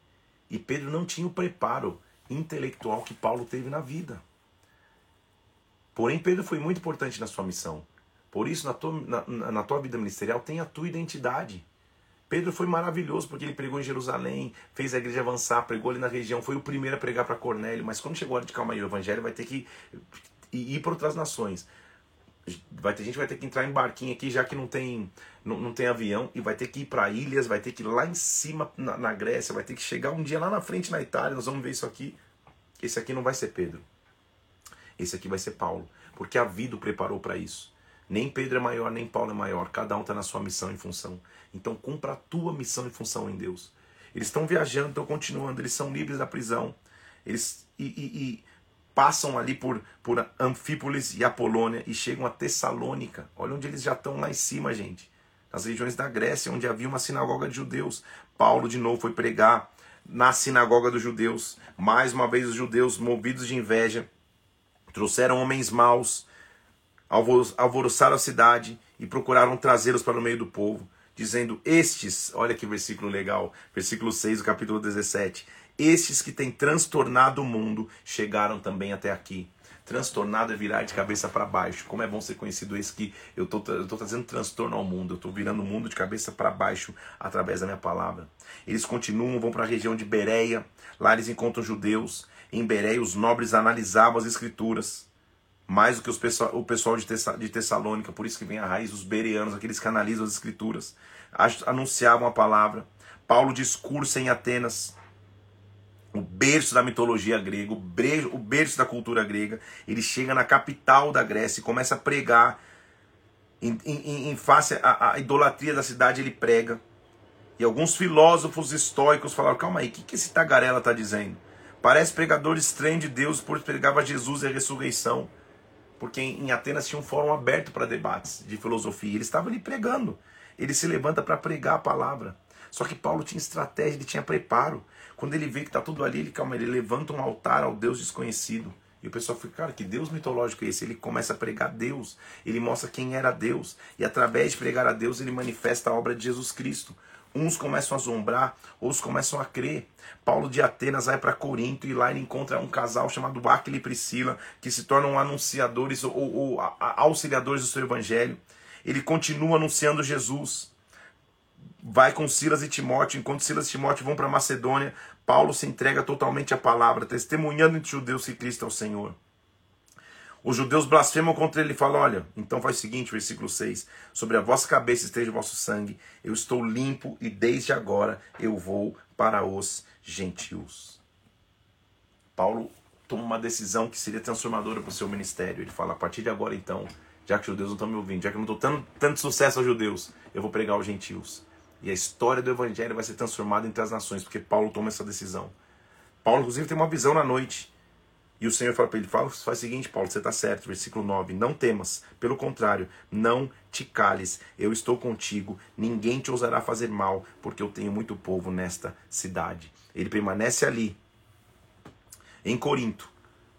E Pedro não tinha o preparo intelectual que Paulo teve na vida. Porém, Pedro foi muito importante na sua missão. Por isso, na tua, na, na tua vida ministerial, tem a tua identidade. Pedro foi maravilhoso porque ele pregou em Jerusalém, fez a igreja avançar, pregou ali na região, foi o primeiro a pregar para Cornélio, mas quando chegou a hora de calma aí, o evangelho vai ter que ir para outras nações. Vai ter gente vai ter que entrar em barquinho aqui, já que não tem, não, não tem avião, e vai ter que ir para ilhas, vai ter que ir lá em cima na, na Grécia, vai ter que chegar um dia lá na frente na Itália, nós vamos ver isso aqui. Esse aqui não vai ser Pedro. Esse aqui vai ser Paulo, porque a vida o preparou para isso. Nem Pedro é maior, nem Paulo é maior. Cada um está na sua missão e função. Então cumpra a tua missão e função em Deus. Eles estão viajando, estão continuando, eles são livres da prisão. Eles e, e, e passam ali por, por Anfípolis e Apolônia e chegam a Tessalônica. Olha onde eles já estão lá em cima, gente. Nas regiões da Grécia, onde havia uma sinagoga de judeus. Paulo de novo foi pregar na sinagoga dos judeus. Mais uma vez os judeus, movidos de inveja, trouxeram homens maus, alvoroçaram a cidade e procuraram trazê-los para o meio do povo dizendo: Estes, olha que versículo legal, versículo 6 do capítulo 17: Estes que têm transtornado o mundo chegaram também até aqui. Transtornado é virar de cabeça para baixo. Como é bom ser conhecido esse que eu estou trazendo transtorno ao mundo. Eu estou virando o mundo de cabeça para baixo através da minha palavra. Eles continuam, vão para a região de Bereia. Lá eles encontram judeus. Em Bereia, os nobres analisavam as escrituras mais do que os pessoal, o pessoal de, Tessa, de Tessalônica, por isso que vem a raiz dos bereanos, aqueles que analisam as escrituras, anunciavam a palavra. Paulo discursa em Atenas, o berço da mitologia grega, o berço da cultura grega. Ele chega na capital da Grécia e começa a pregar. Em, em, em face à, idolatria da cidade, ele prega. E alguns filósofos estoicos falaram: calma aí, o que, que esse tagarela está dizendo? Parece pregador estranho de Deus, por pregava Jesus e a ressurreição porque em Atenas tinha um fórum aberto para debates de filosofia. Ele estava ali pregando. Ele se levanta para pregar a palavra. Só que Paulo tinha estratégia, ele tinha preparo. Quando ele vê que está tudo ali, ele calma, ele levanta um altar ao Deus desconhecido. E o pessoal fica, cara, que Deus mitológico é esse? Ele começa a pregar Deus, ele mostra quem era Deus, e através de pregar a Deus, ele manifesta a obra de Jesus Cristo. Uns começam a zombrar, outros começam a crer. Paulo de Atenas vai para Corinto e lá ele encontra um casal chamado Aquila e Priscila, que se tornam anunciadores ou, ou auxiliadores do seu evangelho. Ele continua anunciando Jesus. Vai com Silas e Timóteo. Enquanto Silas e Timóteo vão para Macedônia, Paulo se entrega totalmente à palavra, testemunhando entre judeus que Cristo é o Senhor. Os judeus blasfemam contra ele e falam: Olha, então faz o seguinte, versículo 6: Sobre a vossa cabeça esteja o vosso sangue, eu estou limpo e desde agora eu vou para os gentios. Paulo toma uma decisão que seria transformadora para o seu ministério. Ele fala: A partir de agora, então, já que os judeus não estão me ouvindo, já que eu não estou dando tanto sucesso aos judeus, eu vou pregar aos gentios. E a história do evangelho vai ser transformada entre as nações, porque Paulo toma essa decisão. Paulo, inclusive, tem uma visão na noite e o Senhor fala para ele: fala, faz o seguinte, Paulo, você está certo, versículo 9: Não temas, pelo contrário, não te cales, eu estou contigo, ninguém te ousará fazer mal, porque eu tenho muito povo nesta cidade. Ele permanece ali, em Corinto,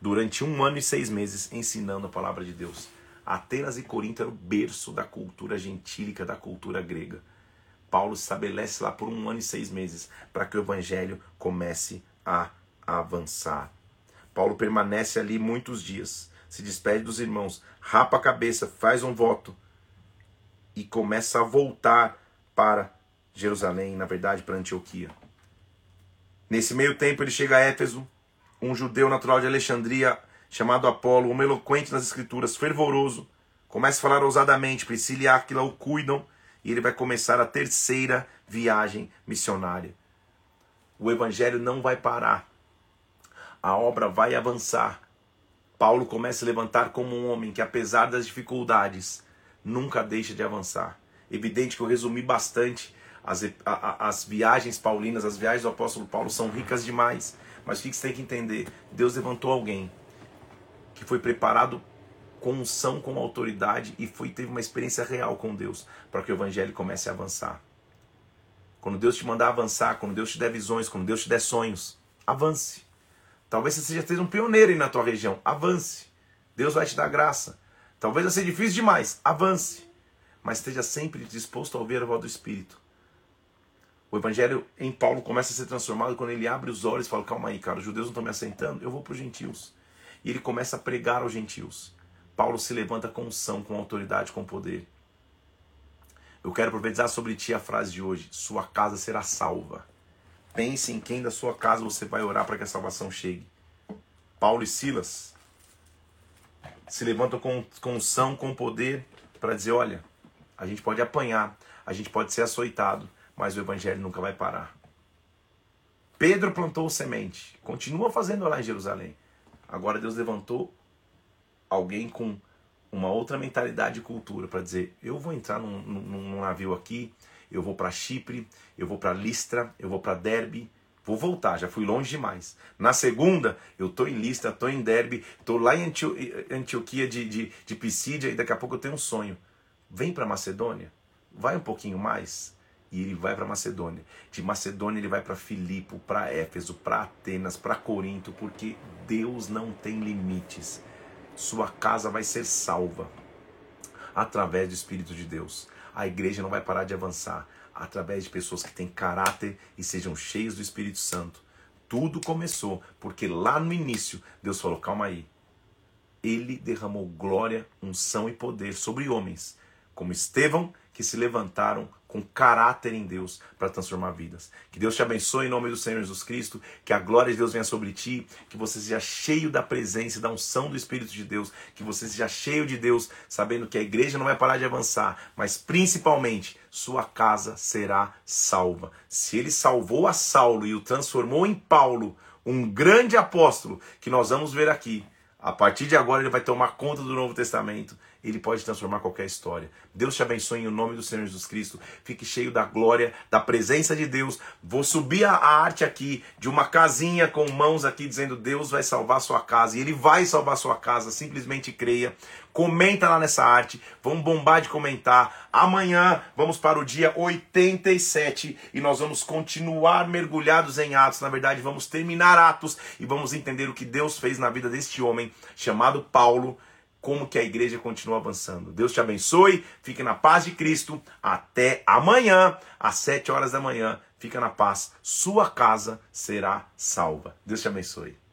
durante um ano e seis meses, ensinando a palavra de Deus. Atenas e Corinto era o berço da cultura gentílica, da cultura grega. Paulo estabelece lá por um ano e seis meses para que o evangelho comece a avançar. Paulo permanece ali muitos dias, se despede dos irmãos, rapa a cabeça, faz um voto e começa a voltar para Jerusalém, na verdade para Antioquia. Nesse meio tempo ele chega a Éfeso, um judeu natural de Alexandria chamado Apolo, um eloquente nas escrituras, fervoroso, começa a falar ousadamente, Priscila e Áquila o cuidam e ele vai começar a terceira viagem missionária. O evangelho não vai parar a obra vai avançar. Paulo começa a levantar como um homem que, apesar das dificuldades, nunca deixa de avançar. Evidente que eu resumi bastante as, a, as viagens paulinas, as viagens do apóstolo Paulo são ricas demais. Mas o que você tem que entender? Deus levantou alguém que foi preparado com unção, com autoridade e foi teve uma experiência real com Deus para que o evangelho comece a avançar. Quando Deus te mandar avançar, quando Deus te der visões, quando Deus te der sonhos, avance. Talvez você seja um pioneiro aí na tua região, avance. Deus vai te dar graça. Talvez vai ser difícil demais, avance. Mas esteja sempre disposto a ouvir a voz do Espírito. O evangelho em Paulo começa a ser transformado quando ele abre os olhos e fala: calma aí, cara, os judeus não estão me aceitando, eu vou para os gentios. E ele começa a pregar aos gentios. Paulo se levanta com unção, com autoridade, com poder. Eu quero profetizar sobre ti a frase de hoje: sua casa será salva. Pense em quem da sua casa você vai orar para que a salvação chegue. Paulo e Silas se levantam com, com unção, com poder, para dizer: olha, a gente pode apanhar, a gente pode ser açoitado, mas o evangelho nunca vai parar. Pedro plantou semente, continua fazendo lá em Jerusalém. Agora Deus levantou alguém com uma outra mentalidade e cultura para dizer: eu vou entrar num, num, num navio aqui, eu vou para Chipre, eu vou para Listra, eu vou para Derbe, vou voltar, já fui longe demais. Na segunda, eu tô em Listra, tô em Derbe, tô lá em Antio, Antioquia de, de, de Pisídia e daqui a pouco eu tenho um sonho. Vem para Macedônia, vai um pouquinho mais e ele vai para Macedônia. De Macedônia ele vai para Filipe, para Éfeso, para Atenas, para Corinto, porque Deus não tem limites. Sua casa vai ser salva através do Espírito de Deus. A igreja não vai parar de avançar através de pessoas que têm caráter e sejam cheios do Espírito Santo. Tudo começou porque lá no início Deus falou: calma aí. Ele derramou glória, unção e poder sobre homens, como Estevão, que se levantaram com caráter em Deus para transformar vidas. Que Deus te abençoe em nome do Senhor Jesus Cristo, que a glória de Deus venha sobre ti, que você seja cheio da presença e da unção do Espírito de Deus, que você seja cheio de Deus, sabendo que a igreja não vai parar de avançar, mas principalmente sua casa será salva. Se ele salvou a Saulo e o transformou em Paulo, um grande apóstolo que nós vamos ver aqui, a partir de agora ele vai tomar conta do Novo Testamento ele pode transformar qualquer história. Deus te abençoe em nome do Senhor Jesus Cristo. Fique cheio da glória, da presença de Deus. Vou subir a arte aqui de uma casinha com mãos aqui dizendo Deus vai salvar sua casa e ele vai salvar sua casa. Simplesmente creia. Comenta lá nessa arte. Vamos bombar de comentar. Amanhã vamos para o dia 87 e nós vamos continuar mergulhados em Atos. Na verdade, vamos terminar Atos e vamos entender o que Deus fez na vida deste homem chamado Paulo como que a igreja continua avançando. Deus te abençoe, fique na paz de Cristo. Até amanhã, às sete horas da manhã. Fica na paz, sua casa será salva. Deus te abençoe.